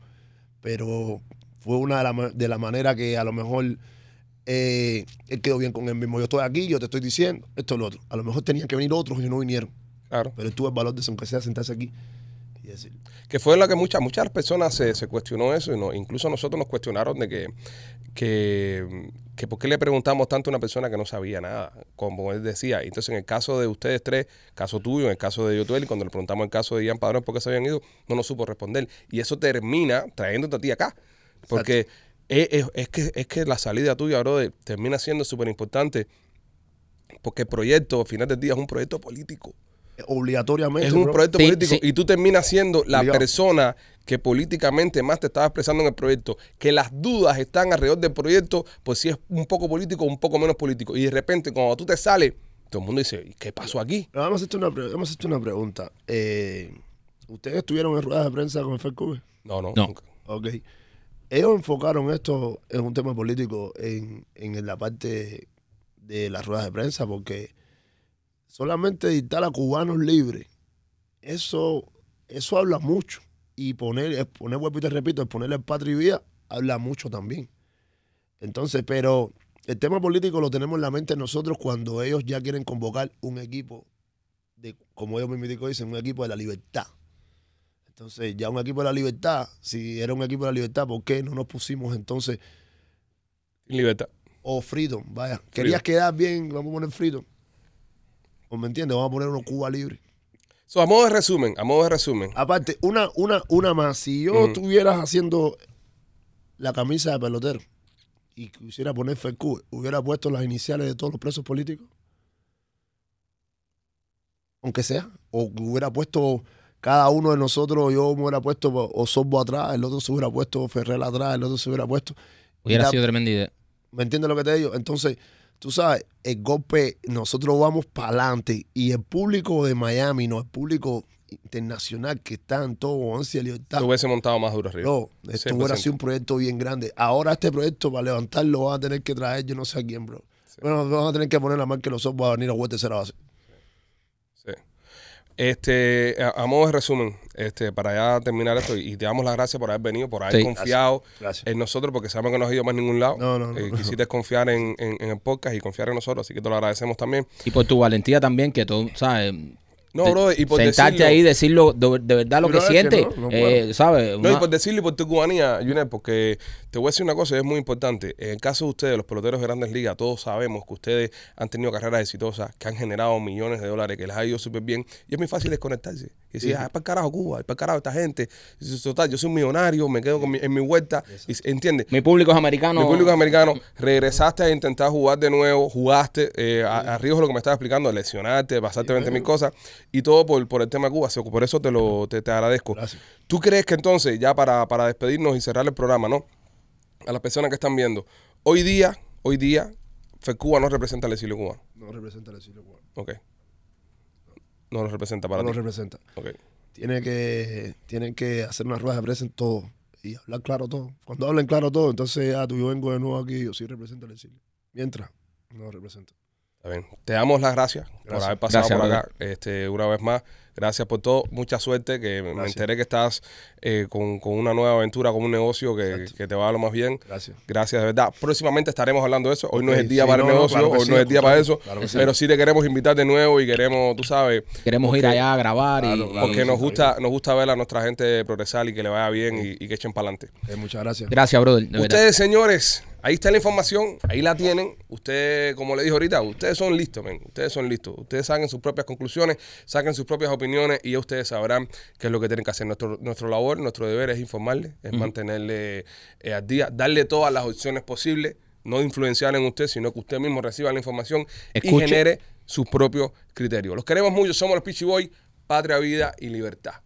pero fue una de las de la maneras que a lo mejor eh, él quedó bien con él mismo. Yo estoy aquí, yo te estoy diciendo esto, lo otro. A lo mejor tenían que venir otros y no vinieron. Claro. Pero él tuvo el valor de, aunque sea, sentarse aquí y decir. que fue la que muchas muchas personas se, se cuestionó eso y no, incluso nosotros nos cuestionaron de que, que, que por qué le preguntamos tanto a una persona que no sabía nada, como él decía. Entonces, en el caso de ustedes tres, caso tuyo, en el caso de Yotuel, y cuando le preguntamos el caso de Ian Padrón por qué se habían ido, no nos supo responder. Y eso termina trayéndote a ti acá. Porque es, es- es que, es que la salida tuya, brother, termina siendo súper importante. Porque el proyecto, al final del día, es un proyecto político. Obligatoriamente. Es un bro. proyecto Sí, político sí. y tú terminas siendo la Obligado. persona que políticamente más te estaba expresando en el proyecto. Que las dudas están alrededor del proyecto, pues si es un poco político o un poco menos político. Y de repente, cuando tú te sales, todo el mundo dice, ¿y qué pasó aquí? Pero vamos a hacerte una, a hacerte una pregunta. Eh, ¿Ustedes estuvieron en ruedas de prensa con el? No, no. No. nunca. Ok. Ellos enfocaron esto en un tema político en, en la parte de las ruedas de prensa porque solamente dictar a cubanos libres, eso, eso habla mucho. Y poner, poner vuelvo y te repito, ponerle patria y vida habla mucho también. Entonces, pero el tema político lo tenemos en la mente nosotros cuando ellos ya quieren convocar un equipo de, como ellos mismos dicen, un equipo de la libertad. Entonces, ya un equipo de la libertad, si era un equipo de la libertad, ¿por qué no nos pusimos entonces Libertad. o freedom? Vaya, querías quedar bien, vamos a poner freedom. ¿O me entiendes? Vamos a poner uno Cuba libre. So, a modo de resumen, a modo de resumen. Aparte, una, una, una más. Si yo Ujú. estuvieras haciendo la camisa de pelotero y quisiera poner FECU, hubiera puesto las iniciales de todos los presos políticos. Aunque sea. O hubiera puesto cada uno de nosotros, yo me hubiera puesto Osorbo atrás, el otro se hubiera puesto Ferrer atrás, el otro se hubiera puesto. Hubiera La- sido tremenda idea. ¿Me entiendes lo que te digo? Entonces, tú sabes, el golpe, nosotros vamos para adelante y el público de Miami, no el público internacional que está en todo de libertad. Te hubiese montado más duro arriba. Bro, esto hubiera 100%. sido un proyecto bien grande. Ahora este proyecto, para levantarlo, van a tener que traer yo no sé a quién, bro. Bueno, van a tener que poner la marca que los ojos va a venir a jugar tercera base. Sí. Este, a, a modo de resumen, este, para ya terminar esto, y te damos las gracias por haber venido, por haber Sí. confiado Gracias. en nosotros, porque sabemos que no has ido más a ningún lado. No, no, no. Eh, quisiste confiar en, en- en el podcast y confiar en nosotros, así que te lo agradecemos también. Y por tu valentía también, que tú, ¿sabes? No, bro, y por Sentarte decirlo, ahí decirlo de, de verdad lo que es que sientes, no, no eh. ¿sabes? No, y por decirlo y por tu cubanía, Junior, porque te voy a decir una cosa, y es muy importante. En el caso de ustedes, los peloteros de grandes ligas, todos sabemos que ustedes han tenido carreras exitosas, que han generado millones de dólares, que les ha ido súper bien. Y es muy fácil desconectarse. Y decir, ah, es para el carajo Cuba, es para el carajo esta gente. Y Total, yo soy un millonario, me quedo con mi- en mi vuelta. Y, ¿Entiendes? Mi público es americano. Mi público es americano, regresaste a intentar jugar de nuevo, jugaste eh, a, a riesgo lo que me estaba explicando, lesionarte, pasarte 20 mil cosas y todo por, por el tema Cuba. So, Por eso te lo te, te agradezco. Gracias. ¿Tú crees que entonces, ya para, para despedirnos y cerrar el programa, ¿no? A las personas que están viendo, hoy día, hoy día, FECUBA no representa al exilio cubano. No representa el exilio cubano. Ok. No lo representa para No lo ti. representa. Ok. Tiene que, tienen que hacer una rueda de prensa en todo y hablar claro todo. Cuando hablen claro todo, entonces ya tú yo vengo de nuevo aquí, yo sí represento el exilio. Mientras, no represento. Está bien. Te damos las gracias, por haber pasado Gracias, por acá este, una vez más. Gracias por todo. Mucha suerte, que me enteré que estás eh, con, con una nueva aventura, con un negocio que, que te va a lo más bien. Gracias. Gracias, de verdad. Próximamente estaremos hablando de eso. Hoy no es el día sí, para el no, no, negocio, claro hoy sí, no es el día para eso. claro que sí. Pero sí te queremos invitar de nuevo y queremos, tú sabes, Queremos ir allá a grabar y, Claro, porque nos gusta, nos gusta ver a nuestra gente progresar y que le vaya bien y, y que echen para adelante. Eh, muchas gracias. Gracias, brother. Ustedes, señores, ahí está la información, ahí la tienen. Ustedes, como le dije ahorita, ustedes son listos, men. Ustedes son listos. Ustedes saquen sus propias conclusiones, saquen sus propias opiniones y ya ustedes sabrán qué es lo que tienen que hacer. Nuestro, nuestro labor, nuestro deber es informarle, es mantenerle eh, al día, darle todas las opciones posibles, no influenciar en usted, sino que usted mismo reciba la información y genere sus propios criterios. Los queremos mucho, somos los Pichi Boy, Patria, Vida y Libertad.